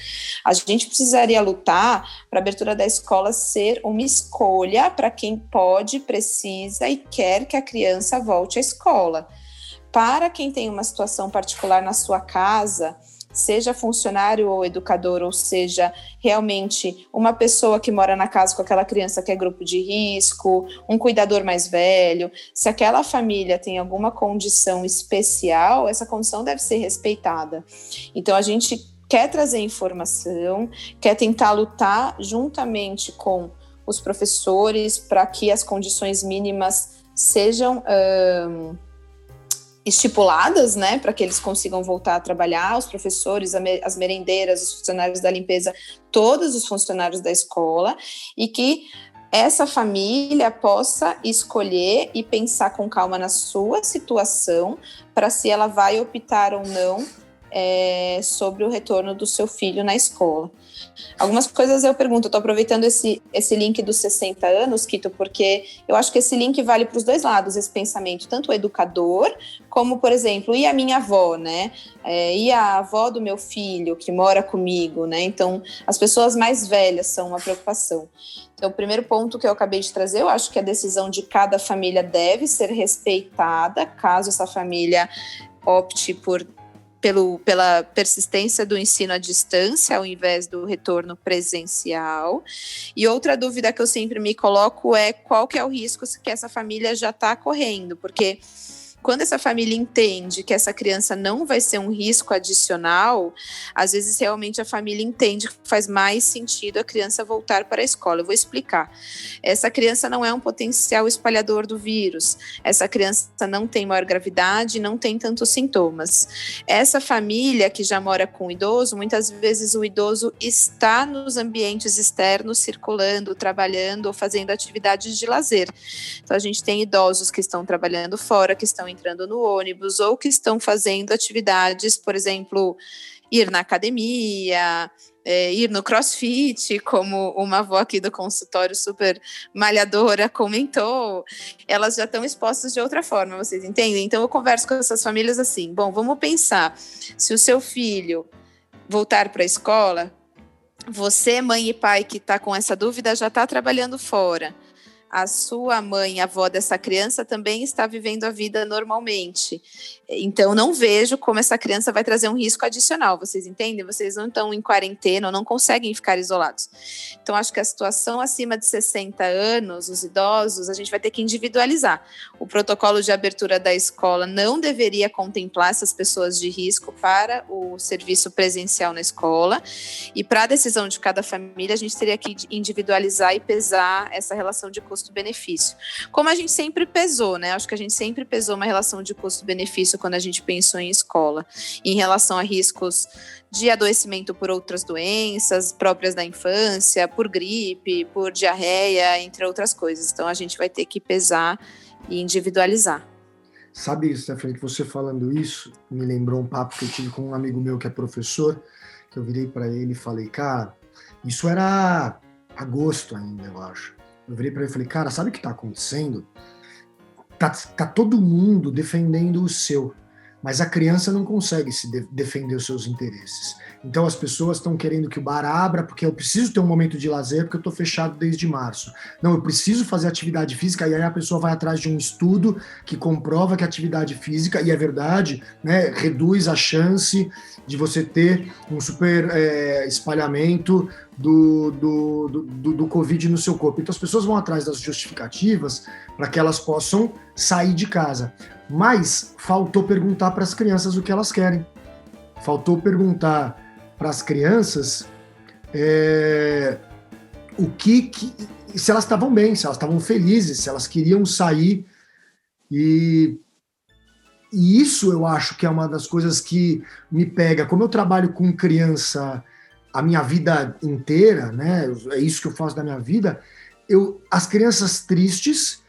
A: A gente precisaria lutar para a abertura da escola ser uma escolha para quem pode, precisa e quer que a criança volte à escola. Para quem tem uma situação particular na sua casa, seja funcionário ou educador, ou seja, realmente uma pessoa que mora na casa com aquela criança que é grupo de risco, um cuidador mais velho, se aquela família tem alguma condição especial, essa condição deve ser respeitada. Então a gente quer trazer informação, quer tentar lutar juntamente com os professores para que as condições mínimas sejam estipuladas, né, para que eles consigam voltar a trabalhar, os professores, as merendeiras, os funcionários da limpeza, todos os funcionários da escola, e que essa família possa escolher e pensar com calma na sua situação para se ela vai optar ou não é, sobre o retorno do seu filho na escola. Algumas coisas eu pergunto, estou aproveitando esse, esse link dos 60 anos, Kito, porque eu acho que esse link vale para os dois lados, esse pensamento, tanto o educador, como, por exemplo, e a minha avó, né? É, e a avó do meu filho que mora comigo, né? Então, as pessoas mais velhas são uma preocupação. Então, o primeiro ponto que eu acabei de trazer, eu acho que a decisão de cada família deve ser respeitada, caso essa família opte por pelo, pela persistência do ensino à distância ao invés do retorno presencial. E outra dúvida que eu sempre me coloco é qual que é o risco que essa família já está correndo, porque quando essa família entende que essa criança não vai ser um risco adicional, às vezes realmente a família entende que faz mais sentido a criança voltar para a escola. Eu vou explicar. Essa criança não é um potencial espalhador do vírus. Essa criança não tem maior gravidade, não tem tantos sintomas. Essa família que já mora com o idoso, muitas vezes o idoso está nos ambientes externos circulando, trabalhando ou fazendo atividades de lazer. Então a gente tem idosos que estão trabalhando fora, que estão entrando no ônibus ou que estão fazendo atividades, por exemplo, ir na academia, é, ir no crossfit, como uma avó aqui do consultório super malhadora comentou, elas já estão expostas de outra forma, vocês entendem? Então eu converso com essas famílias assim: bom, vamos pensar, se o seu filho voltar para a escola, você, mãe e pai que está com essa dúvida, já está trabalhando fora a sua mãe, a avó dessa criança, também está vivendo a vida normalmente. Então, não vejo como essa criança vai trazer um risco adicional. Vocês entendem? Vocês não estão em quarentena, não conseguem ficar isolados. Então, acho que a situação acima de 60 anos, os idosos, a gente vai ter que individualizar. O protocolo de abertura da escola não deveria contemplar essas pessoas de risco para o serviço presencial na escola. E para a decisão de cada família, a gente teria que individualizar e pesar essa relação de custo-benefício. Como a gente sempre pesou, né? Acho que a gente sempre pesou uma relação de custo-benefício quando a gente pensou em escola, em relação a riscos de adoecimento por outras doenças próprias da infância, por gripe, por diarreia, entre outras coisas. Então a gente vai ter que pesar e individualizar.
B: Sabe, Stephanie, que você falando isso me lembrou um papo que eu tive com um amigo meu que é professor, que eu virei para ele e falei, cara, isso era agosto ainda, eu acho. Eu virei para ele e falei, cara, sabe o que está acontecendo? Tá, tá todo mundo defendendo o seu mas a criança não consegue se de defender os seus interesses. Então as pessoas estão querendo que o bar abra porque eu preciso ter um momento de lazer porque eu estou fechado desde março. Não, eu preciso fazer atividade física e aí a pessoa vai atrás de um estudo que comprova que a atividade física, e é verdade, né, reduz a chance de você ter um super é, espalhamento do, do, do, do, Covid no seu corpo. Então as pessoas vão atrás das justificativas para que elas possam sair de casa. Mas faltou perguntar para as crianças o que elas querem. Faltou perguntar para as crianças é, o que, que, se elas estavam bem, se elas estavam felizes, se elas queriam sair e e isso eu acho que é uma das coisas que me pega. Como eu trabalho com criança a minha vida inteira, né? É isso que eu faço da minha vida. Eu, as crianças tristes,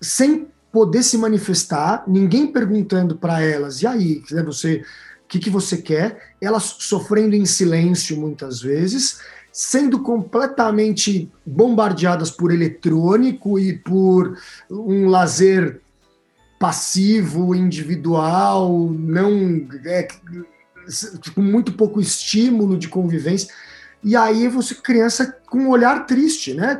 B: sem poder se manifestar, ninguém perguntando para elas, e aí, né, você, o que, que você quer? Elas sofrendo em silêncio muitas vezes, sendo completamente bombardeadas por eletrônico e por um lazer passivo, individual, não é, com muito pouco estímulo de convivência. E aí você criança com um olhar triste, né?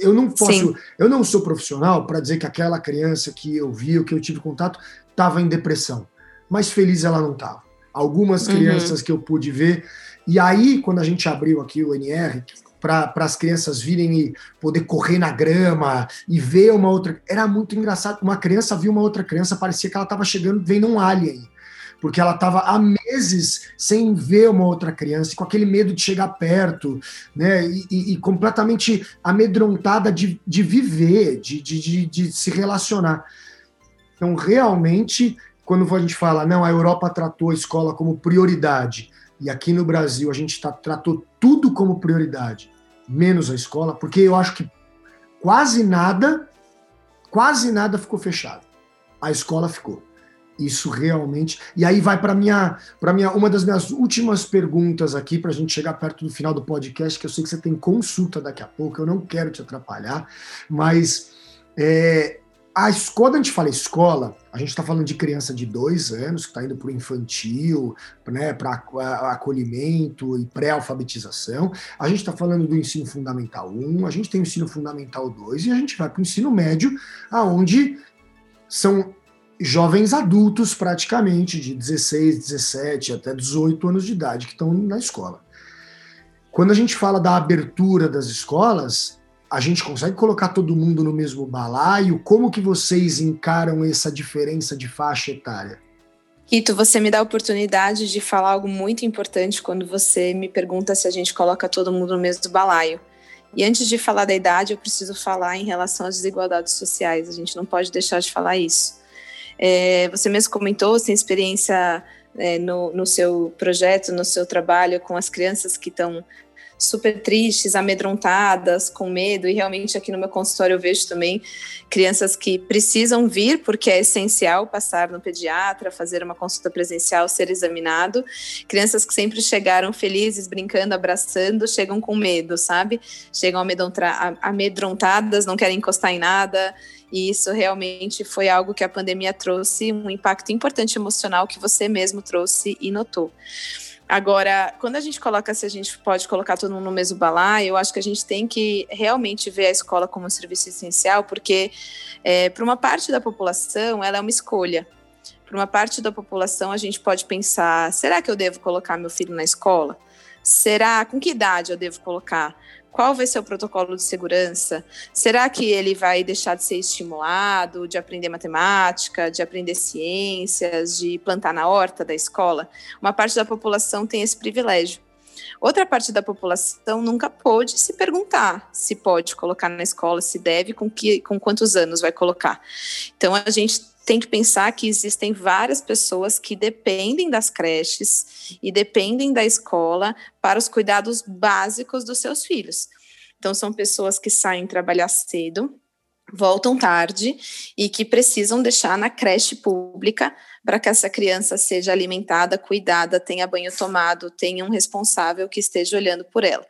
B: Eu não posso, Sim. eu não sou profissional para dizer que aquela criança que eu vi, ou que eu tive contato, estava em depressão, mas feliz ela não estava. Algumas uhum. crianças uhum. que eu pude ver, e aí quando a gente abriu aqui o NR para as crianças virem e poder correr na grama e ver uma outra, era muito engraçado. Uma criança viu uma outra criança, parecia que ela estava chegando vendo um alien porque ela estava há meses sem ver uma outra criança, com aquele medo de chegar perto, né? E, e, e completamente amedrontada de, de viver, de, de, de, se relacionar. Então, realmente, quando a gente fala, não, a Europa tratou a escola como prioridade, e aqui no Brasil a gente tá, tratou tudo como prioridade, menos a escola, porque eu acho que quase nada, quase nada ficou fechado. A escola ficou. Isso realmente. E aí vai para minha, para minha uma das minhas últimas perguntas aqui para a gente chegar perto do final do podcast, que eu sei que você tem consulta daqui a pouco. Eu não quero te atrapalhar, mas é, a, quando a gente fala escola, a gente está falando de criança de dois anos que está indo para o infantil, né, para acolhimento e pré-alfabetização. A gente está falando do ensino fundamental 1, a gente tem o ensino fundamental 2 e a gente vai para o ensino médio, aonde são jovens adultos, praticamente, de 16, 17 até 18 anos de idade, que estão na escola. Quando a gente fala da abertura das escolas, a gente consegue colocar todo mundo no mesmo balaio? Como que vocês encaram essa diferença de faixa etária?
A: Rito, você me dá a oportunidade de falar algo muito importante quando você me pergunta se a gente coloca todo mundo no mesmo balaio. E antes de falar da idade, eu preciso falar em relação às desigualdades sociais. A gente não pode deixar de falar isso. É, você mesmo comentou, sem experiência é, no, no seu projeto, no seu trabalho com as crianças que estão super tristes, amedrontadas, com medo, e realmente aqui no meu consultório eu vejo também crianças que precisam vir, porque é essencial passar no pediatra, fazer uma consulta presencial, ser examinado. Crianças que sempre chegaram felizes, brincando, abraçando, chegam com medo, sabe? Chegam amedrontadas, não querem encostar em nada, e isso realmente foi algo que a pandemia trouxe um impacto importante emocional que você mesmo trouxe e notou. Agora, quando a gente coloca se a gente pode colocar todo mundo no mesmo balaio, eu acho que a gente tem que realmente ver a escola como um serviço essencial, porque é, para uma parte da população ela é uma escolha. Para uma parte da população a gente pode pensar: será que eu devo colocar meu filho na escola? Será com que idade eu devo colocar? Qual vai ser o protocolo de segurança? Será que ele vai deixar de ser estimulado, de aprender matemática, de aprender ciências, de plantar na horta da escola? Uma parte da população tem esse privilégio. Outra parte da população nunca pôde se perguntar se pode colocar na escola, se deve, com, que, com quantos anos vai colocar. Então, a gente tem que pensar que existem várias pessoas que dependem das creches e dependem da escola para os cuidados básicos dos seus filhos. Então, são pessoas que saem trabalhar cedo, voltam tarde e que precisam deixar na creche pública para que essa criança seja alimentada, cuidada, tenha banho tomado, tenha um responsável que esteja olhando por ela.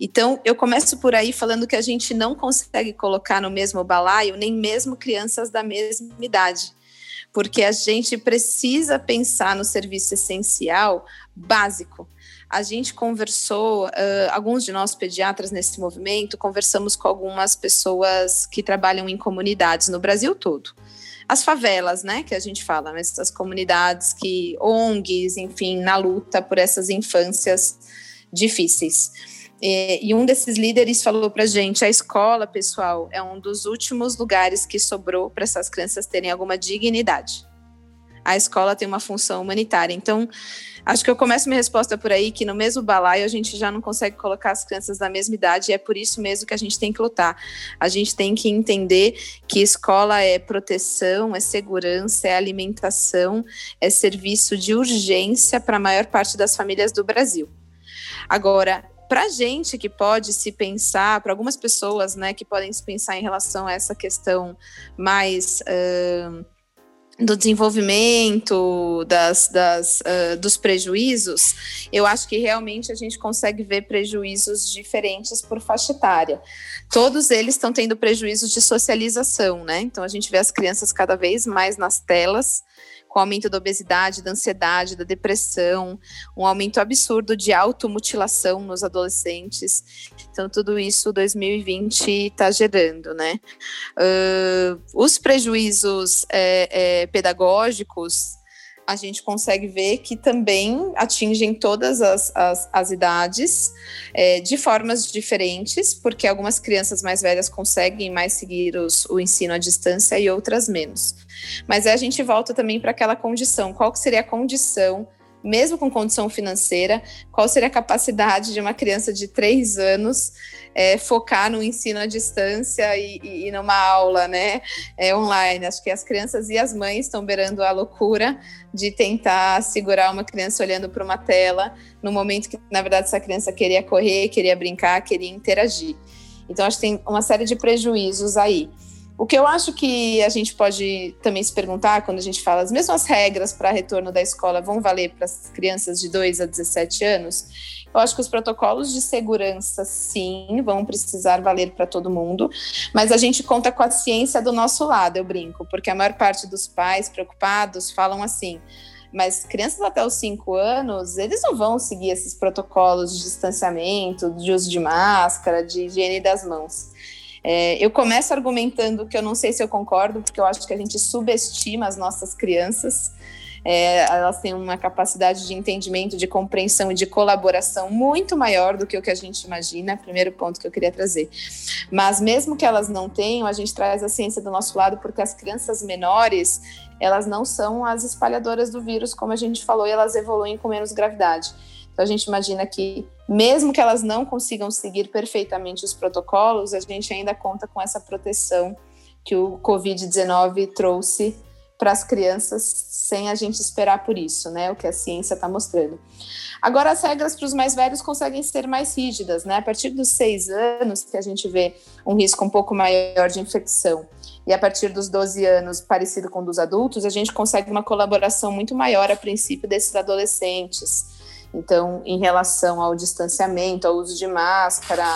A: Então, eu começo por aí falando que a gente não consegue colocar no mesmo balaio nem mesmo crianças da mesma idade porque a gente precisa pensar no serviço essencial básico. A gente conversou, uh, alguns de nós pediatras nesse movimento, conversamos com algumas pessoas que trabalham em comunidades no Brasil todo as favelas, né, que a gente fala, mas essas comunidades que ONGs, enfim, na luta por essas infâncias difíceis. E, e um desses líderes falou para gente: a escola, pessoal, é um dos últimos lugares que sobrou para essas crianças terem alguma dignidade. A escola tem uma função humanitária. Então, acho que eu começo minha resposta por aí, que no mesmo balaio a gente já não consegue colocar as crianças da mesma idade, e é por isso mesmo que a gente tem que lutar. A gente tem que entender que escola é proteção, é segurança, é alimentação, é serviço de urgência para a maior parte das famílias do Brasil. Agora, para gente que pode se pensar, para algumas pessoas, né, que podem se pensar em relação a essa questão mais uh, do desenvolvimento, das, das uh, dos prejuízos, eu acho que realmente a gente consegue ver prejuízos diferentes por faixa etária. Todos eles estão tendo prejuízos de socialização, né? Então a gente vê as crianças cada vez mais nas telas, com o aumento da obesidade, da ansiedade, da depressão, um aumento absurdo de automutilação nos adolescentes. Então, tudo isso 2020 está gerando, né? Uh, os prejuízos é, é, pedagógicos a gente consegue ver que também atingem todas as, as, as idades é, de formas diferentes, porque algumas crianças mais velhas conseguem mais seguir os, o ensino à distância e outras menos. Mas a gente volta também para aquela condição: qual que seria a condição mesmo com condição financeira, qual seria a capacidade de uma criança de três anos é, focar no ensino à distância e, e, e numa aula né, é, online. Acho que as crianças e as mães estão beirando a loucura de tentar segurar uma criança olhando para uma tela no momento que, na verdade, essa criança queria correr, queria brincar, queria interagir. Então, acho que tem uma série de prejuízos aí. O que eu acho que a gente pode também se perguntar quando a gente fala as mesmas regras para retorno da escola vão valer para as crianças de 2 a 17 anos, eu acho que os protocolos de segurança, sim, vão precisar valer para todo mundo, mas a gente conta com a ciência do nosso lado, eu brinco, porque a maior parte dos pais preocupados falam assim. Mas crianças até os 5 anos, eles não vão seguir esses protocolos de distanciamento, de uso de máscara, de higiene das mãos. É, eu começo argumentando que eu não sei se eu concordo, porque eu acho que a gente subestima as nossas crianças. é, elas têm uma capacidade de entendimento, de compreensão e de colaboração muito maior do que o que a gente imagina. Primeiro ponto que eu queria trazer. Mas mesmo que elas não tenham, a gente traz a ciência do nosso lado, porque as crianças menores elas não são as espalhadoras do vírus, como a gente falou, e elas evoluem com menos gravidade. Então a gente imagina que, mesmo que elas não consigam seguir perfeitamente os protocolos, a gente ainda conta com essa proteção que o Covid-19 trouxe para as crianças sem a gente esperar por isso, né? O que a ciência está mostrando. Agora, as regras para os mais velhos conseguem ser mais rígidas, né? A partir dos seis anos, que a gente vê um risco um pouco maior de infecção, e a partir dos 12 anos, parecido com dos adultos, a gente consegue uma colaboração muito maior a princípio desses adolescentes. Então, em relação ao distanciamento, ao uso de máscara,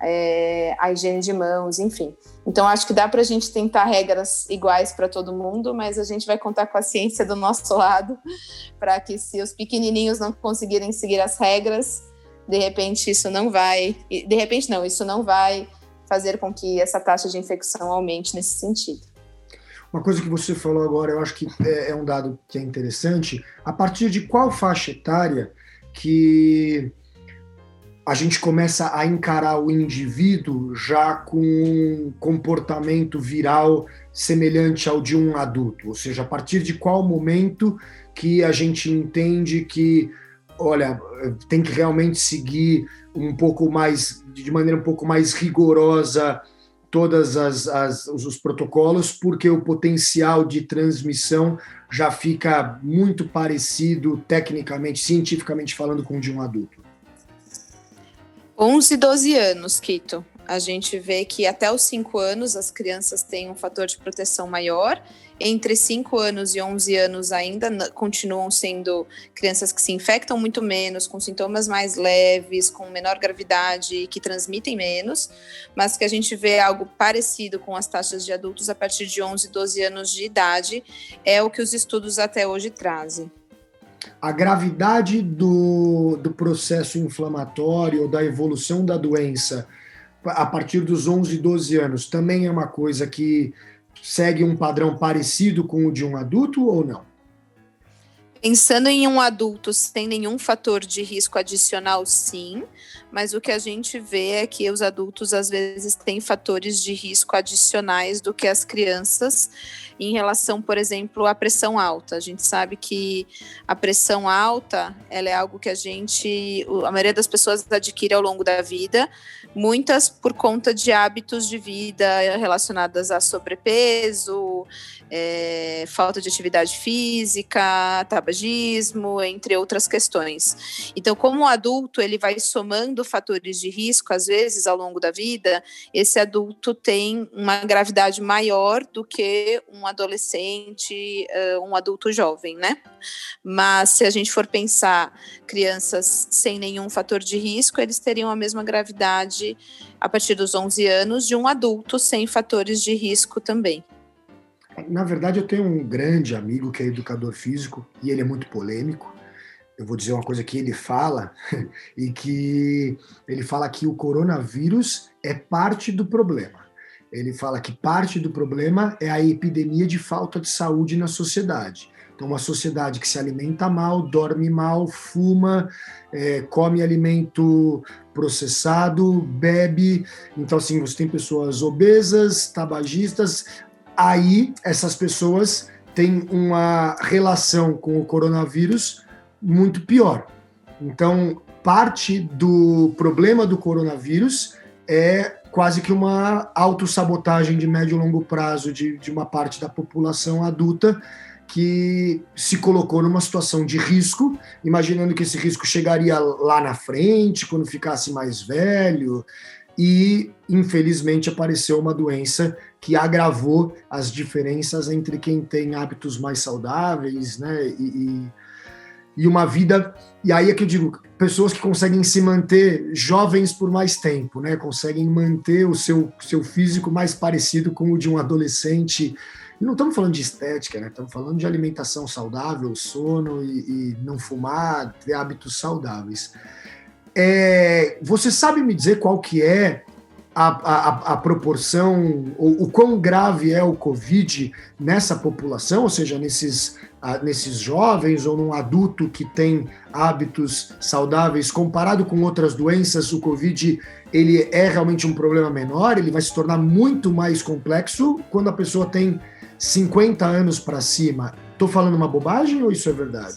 A: é, a higiene de mãos, enfim. Então, acho que dá para a gente tentar regras iguais para todo mundo, mas a gente vai contar com a ciência do nosso lado, para que se os pequenininhos não conseguirem seguir as regras, de repente isso não vai, de repente não, isso não vai fazer com que essa taxa de infecção aumente nesse sentido.
B: Uma coisa que você falou agora, eu acho que é, é um dado que é interessante. A partir de qual faixa etária que a gente começa a encarar o indivíduo já com um comportamento viral semelhante ao de um adulto? Ou seja, a partir de qual momento que a gente entende que, olha, tem que realmente seguir um pouco mais, de maneira um pouco mais rigorosa as os protocolos, porque o potencial de transmissão já fica muito parecido tecnicamente, cientificamente falando, com o de um adulto.
A: 11, 12 anos, Kito. A gente vê que até os 5 anos as crianças têm um fator de proteção maior. Entre 5 anos e 11 anos ainda continuam sendo crianças que se infectam muito menos, com sintomas mais leves, com menor gravidade e que transmitem menos, mas que a gente vê algo parecido com as taxas de adultos a partir de 11, 12 anos de idade, é o que os estudos até hoje trazem.
B: A gravidade do, do processo inflamatório, da evolução da doença a partir dos 11, 12 anos, também é uma coisa que segue um padrão parecido com o de um adulto ou não?
A: Pensando em um adulto sem nenhum fator de risco adicional, sim, mas o que a gente vê é que os adultos às vezes têm fatores de risco adicionais do que as crianças em relação, por exemplo, à pressão alta. A gente sabe que a pressão alta, ela é algo que a gente, a maioria das pessoas adquire ao longo da vida, muitas por conta de hábitos de vida relacionadas a sobrepeso, é, falta de atividade física, tabagismo, entre outras questões. Então, como o adulto ele vai somando fatores de risco, às vezes, ao longo da vida, esse adulto tem uma gravidade maior do que um adolescente, um adulto jovem, né? Mas se a gente for pensar crianças sem nenhum fator de risco, eles teriam a mesma gravidade a partir dos 11 anos de um adulto sem fatores de risco também.
B: Na verdade, eu tenho um grande amigo que é educador físico e ele é muito polêmico. Eu vou dizer uma coisa que ele fala e que ele fala que o coronavírus é parte do problema. Ele fala que parte do problema é a epidemia de falta de saúde na sociedade. Então, uma sociedade que se alimenta mal, dorme mal, fuma, é, come alimento processado, bebe. Então, assim, você tem pessoas obesas, tabagistas, aí essas pessoas têm uma relação com o coronavírus muito pior. Então, parte do problema do coronavírus é quase que uma autossabotagem de médio e longo prazo de, de uma parte da população adulta que se colocou numa situação de risco, imaginando que esse risco chegaria lá na frente, quando ficasse mais velho, e infelizmente apareceu uma doença que agravou as diferenças entre quem tem hábitos mais saudáveis, né, e, e uma vida. E aí é que eu digo, pessoas que conseguem se manter jovens por mais tempo, né, conseguem manter o seu, seu físico mais parecido com o de um adolescente. E não estamos falando de estética, né? Estamos falando de alimentação saudável, sono e, e não fumar, ter hábitos saudáveis. É, você sabe me dizer qual que é a, a, a proporção, o, o quão grave é o Covid nessa população, ou seja, nesses, nesses jovens ou num adulto que tem hábitos saudáveis, comparado com outras doenças, o Covid ele é realmente um problema menor, ele vai se tornar muito mais complexo quando a pessoa tem 50 anos para cima. Estou falando uma bobagem ou isso é verdade?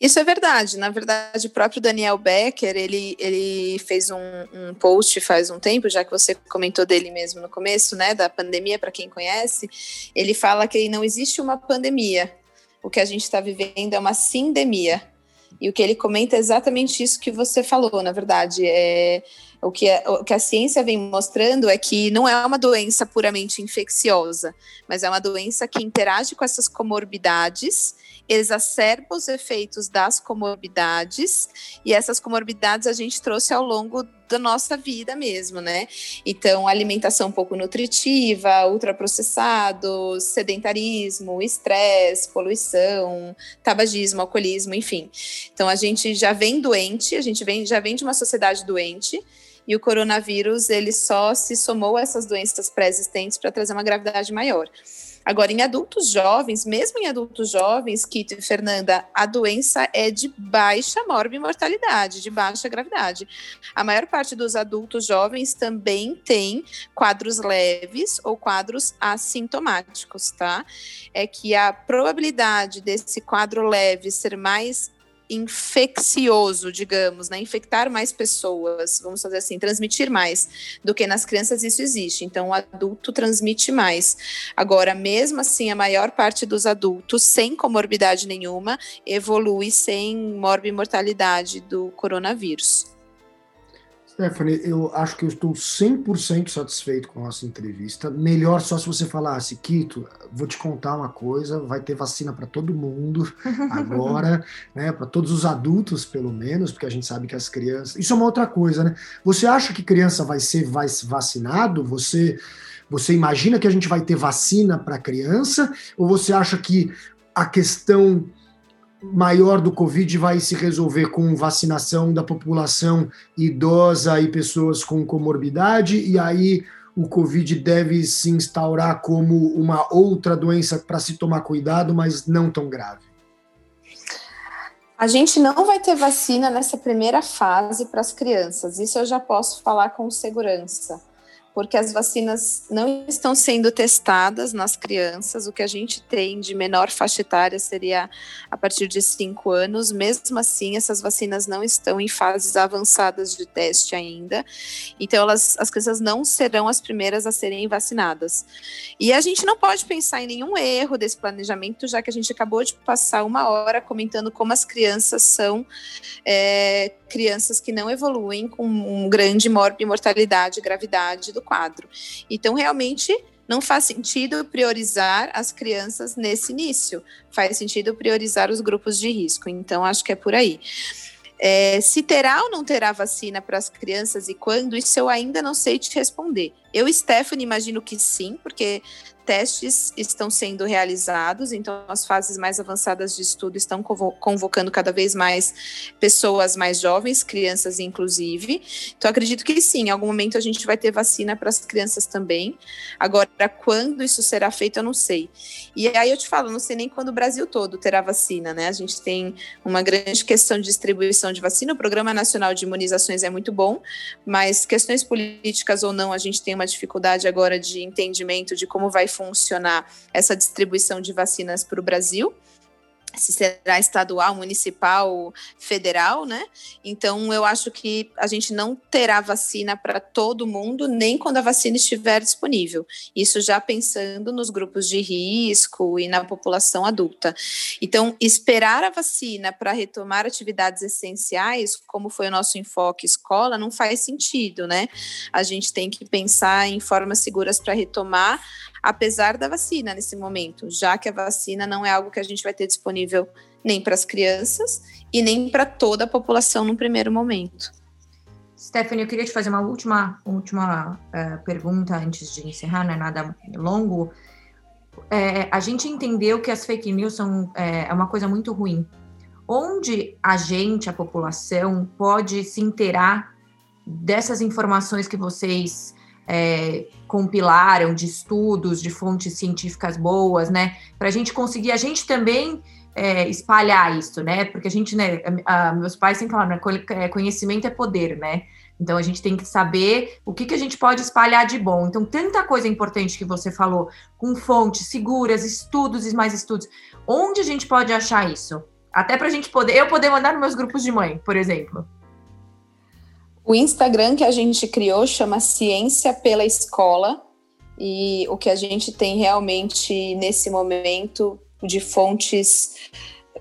A: Isso é verdade. Na verdade, o próprio Daniel Becker, ele, ele fez um, um, post faz um tempo, já que você comentou dele mesmo no começo, né, da pandemia, para quem conhece, ele fala que não existe uma pandemia. O que a gente está vivendo é uma sindemia. E o que ele comenta é exatamente isso que você falou, na verdade. É, o, que é, o que a ciência vem mostrando é que não é uma doença puramente infecciosa, mas é uma doença que interage com essas comorbidades exacerba os efeitos das comorbidades, e essas comorbidades a gente trouxe ao longo da nossa vida mesmo, né? Então, alimentação pouco nutritiva, ultraprocessados, sedentarismo, estresse, poluição, tabagismo, alcoolismo, enfim. Então, a gente já vem doente, a gente vem, já vem de uma sociedade doente, e o coronavírus ele só se somou a essas doenças pré-existentes para trazer uma gravidade maior. Agora, em adultos jovens, mesmo em adultos jovens, Kito e Fernanda, a doença é de baixa morbimortalidade, de baixa gravidade. A maior parte dos adultos jovens também tem quadros leves ou quadros assintomáticos, tá? É que a probabilidade desse quadro leve ser mais infeccioso, digamos, né? Infectar mais pessoas, vamos fazer assim, transmitir mais do que nas crianças, isso existe. Então, o adulto transmite mais. Agora, mesmo assim, a maior parte dos adultos, sem comorbidade nenhuma, evolui sem morbimortalidade do coronavírus.
B: Stephanie, eu acho que eu estou 100% satisfeito com a nossa entrevista. Melhor só se você falasse, Quito, vou te contar uma coisa, vai ter vacina para todo mundo agora, né, para todos os adultos, pelo menos, porque a gente sabe que as crianças... Isso é uma outra coisa, né? Você acha que criança vai ser vai, vacinado? Você, você imagina que a gente vai ter vacina para criança? Ou você acha que a questão maior do Covid vai se resolver com vacinação da população idosa e pessoas com comorbidade, e aí o Covid deve se instaurar como uma outra doença para se tomar cuidado, mas não tão grave?
A: A gente não vai ter vacina nessa primeira fase para as crianças, isso eu já posso falar com segurança porque as vacinas não estão sendo testadas nas crianças. O que a gente tem de menor faixa etária seria a partir de 5 anos. Mesmo assim, essas vacinas não estão em fases avançadas de teste ainda. Então, elas, as crianças não serão as primeiras a serem vacinadas. E a gente não pode pensar em nenhum erro desse planejamento, já que a gente acabou de passar uma hora comentando como as crianças são. É, crianças que não evoluem com um grande mortalidade gravidade do quadro. Então, realmente, não faz sentido priorizar as crianças nesse início, faz sentido priorizar os grupos de risco. Então, acho que é por aí. É, se terá ou não terá vacina para as crianças e quando, isso eu ainda não sei te responder. Eu, Stephanie, imagino que sim, porque testes estão sendo realizados, então as fases mais avançadas de estudo estão convocando cada vez mais pessoas mais jovens, crianças inclusive. Então acredito que sim, em algum momento a gente vai ter vacina para as crianças também. Agora, quando isso será feito, eu não sei. E aí eu te falo, não sei nem quando o Brasil todo terá vacina, né? A gente tem uma grande questão de distribuição de vacina. O Programa Nacional de Imunizações é muito bom, mas questões políticas ou não, a gente tem uma dificuldade agora de entendimento de como vai funcionar essa distribuição de vacinas para o Brasil se será estadual, municipal, federal, né? Então eu acho que a gente não terá vacina para todo mundo, nem quando a vacina estiver disponível. Isso já pensando nos grupos de risco e na população adulta. Então, esperar a vacina para retomar atividades essenciais, como foi o nosso enfoque escola, não faz sentido, né? A gente tem que pensar em formas seguras para retomar apesar da vacina nesse momento, já que a vacina não é algo que a gente vai ter disponível nem para as crianças e nem para toda a população no primeiro momento.
C: Stephanie, eu queria te fazer uma última, última uh, pergunta antes de encerrar, não é nada longo. É, a gente entendeu que as fake news são é, é uma coisa muito ruim. Onde a gente, a população, pode se inteirar dessas informações que vocês é, compilaram de estudos, de fontes científicas boas, né? Para a gente conseguir, a gente também é, espalhar isso, né? Porque a gente, né? A, a, meus pais sempre falaram, né? É, conhecimento é poder, né? Então a gente tem que saber o que, que a gente pode espalhar de bom. Então, tanta coisa importante que você falou, com fontes seguras, estudos e mais estudos. Onde a gente pode achar isso? Até para a gente poder, eu poder mandar nos meus grupos de mãe, por exemplo.
A: O Instagram que a gente criou chama Ciência pela Escola. E o que a gente tem realmente nesse momento de fontes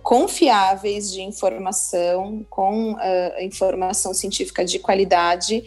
A: confiáveis de informação, com uh, informação científica de qualidade,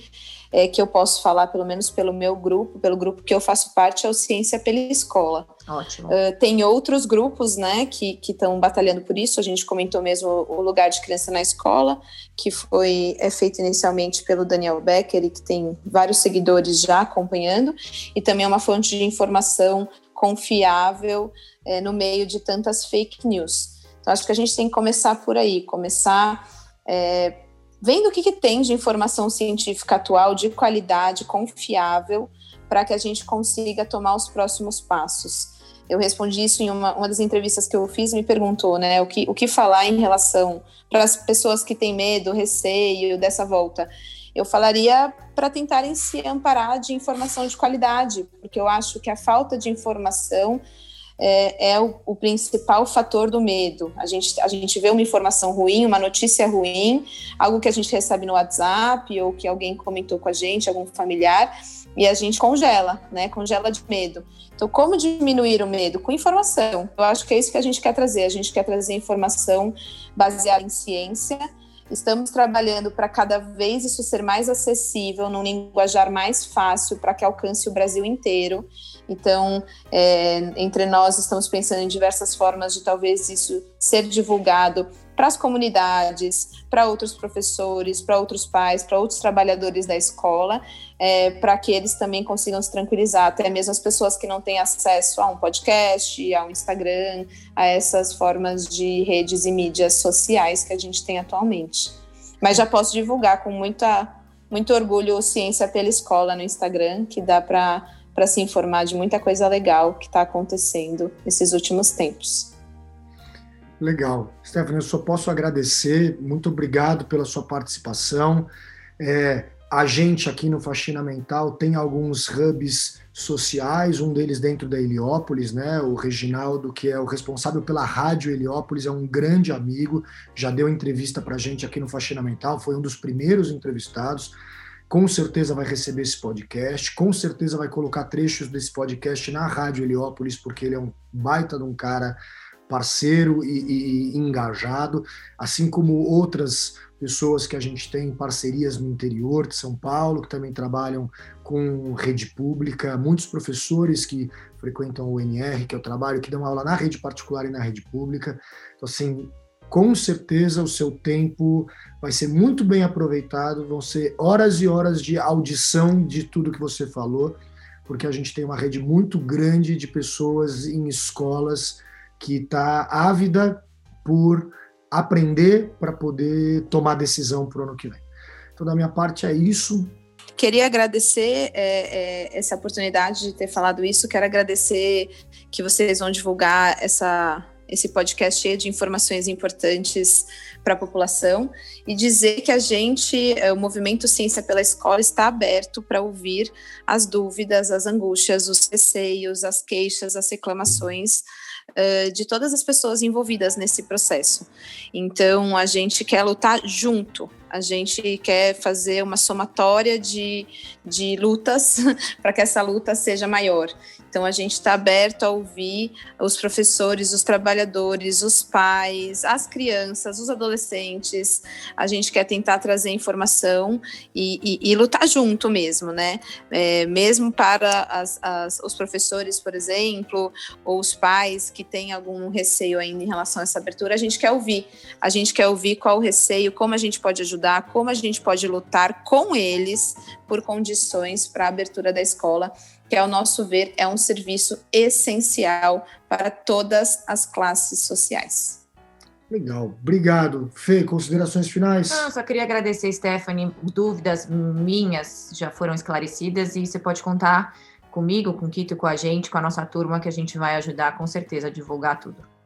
A: é, que eu posso falar, pelo menos pelo meu grupo, pelo grupo que eu faço parte, é o Ciência pela Escola.
C: Ótimo.
A: Uh, tem outros grupos, né, que estão batalhando por isso. A gente comentou mesmo o lugar de criança na escola, que foi é feito inicialmente pelo Daniel Becker e que tem vários seguidores já acompanhando, e também é uma fonte de informação confiável é, no meio de tantas fake news. Então, acho que a gente tem que começar por aí, começar é, vendo o que, que tem de informação científica atual, de qualidade, confiável, para que a gente consiga tomar os próximos passos. Eu respondi isso em uma, uma das entrevistas que eu fiz, me perguntou, né, o que, o que falar em relação para as pessoas que têm medo, receio dessa volta. Eu falaria para tentarem se amparar de informação de qualidade, porque eu acho que a falta de informação é, é o, o, principal fator do medo. A gente, a gente vê uma informação ruim, uma notícia ruim, algo que a gente recebe no WhatsApp ou que alguém comentou com a gente, algum familiar, e a gente congela, né? Congela de medo. Então, como diminuir o medo? Com informação. Eu acho que é isso que a gente quer trazer. A gente quer trazer informação baseada em ciência. Estamos trabalhando para cada vez isso ser mais acessível, num linguajar mais fácil, para que alcance o Brasil inteiro. Então, é, entre nós estamos pensando em diversas formas de talvez isso ser divulgado para as comunidades, para outros professores, para outros pais, para outros trabalhadores da escola, é, para que eles também consigam se tranquilizar, até mesmo as pessoas que não têm acesso a um podcast, a um Instagram, a essas formas de redes e mídias sociais que a gente tem atualmente. Mas já posso divulgar com muita, muito orgulho Ciência pela Escola no Instagram, que dá para para se informar de muita coisa legal que está acontecendo nesses últimos tempos.
B: Legal. Stephanie, eu só posso agradecer. Muito obrigado pela sua participação. É, a gente aqui no Faxina Mental tem alguns hubs sociais, um deles dentro da Heliópolis, né? O Reginaldo, que é o responsável pela Rádio Heliópolis, é um grande amigo, já deu entrevista para a gente aqui no Faxina Mental, foi um dos primeiros entrevistados com certeza vai receber esse podcast, com certeza vai colocar trechos desse podcast na Rádio Heliópolis, porque ele é um baita de um cara parceiro e, e, engajado, assim como outras pessoas que a gente tem parcerias no interior de São Paulo, que também trabalham com rede pública, muitos professores que frequentam o NR, que é o trabalho, que dão aula na rede particular e na rede pública. Então, assim, com certeza o seu tempo vai ser muito bem aproveitado, vão ser horas e horas de audição de tudo que você falou, porque a gente tem uma rede muito grande de pessoas em escolas que está ávida por aprender para poder tomar decisão para o ano que vem. Então, da minha parte, é isso.
A: Queria agradecer é, é, essa oportunidade de ter falado isso. Quero agradecer que vocês vão divulgar essa esse podcast cheio de informações importantes para a população e dizer que a gente, eh, o movimento Ciência pela Escola, está aberto para ouvir as dúvidas, as angústias, os receios, as queixas, as reclamações uh, de todas as pessoas envolvidas nesse processo. Então, a gente quer lutar junto, a gente quer fazer uma somatória de, de lutas para que essa luta seja maior. Então, a gente está aberto a ouvir os professores, os trabalhadores, os pais, as crianças, os adolescentes. A gente quer tentar trazer informação e, e, e lutar junto mesmo, né? É, mesmo para as, as, os professores, por exemplo, ou os pais que têm algum receio ainda em relação a essa abertura, a gente quer ouvir. A gente quer ouvir qual o receio, como a gente pode ajudar, como a gente pode lutar com eles por condições para a abertura da escola que, ao nosso ver, é um serviço essencial para todas as classes sociais.
B: Legal. Obrigado. Fê, considerações finais?
C: Não, só queria agradecer, Stephanie. Dúvidas minhas já foram esclarecidas e você pode contar comigo, com o Kito, com a gente, com a nossa turma, que a gente vai ajudar com certeza a divulgar tudo.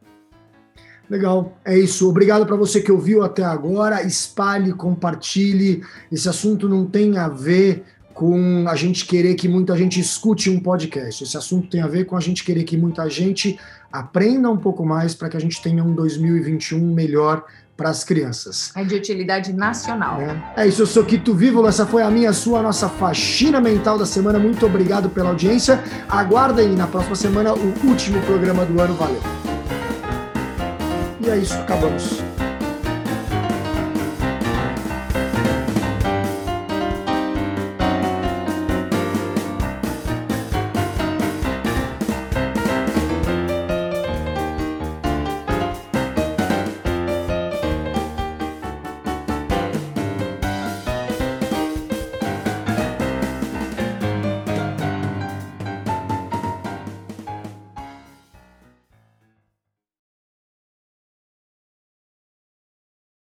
B: Legal, é isso. Obrigado para você que ouviu até agora. Espalhe, compartilhe. Esse assunto não tem a ver com a gente querer que muita gente escute um podcast. Esse assunto tem a ver com a gente querer que muita gente aprenda um pouco mais para que a gente tenha um 2021 melhor para as crianças.
C: É de utilidade nacional.
B: É. é, isso, eu sou Quito Vivo, essa foi a minha, a sua, a nossa faxina mental da semana. Muito obrigado pela audiência. Aguarda aí na próxima semana o último programa do ano. Valeu! E é isso, acabamos.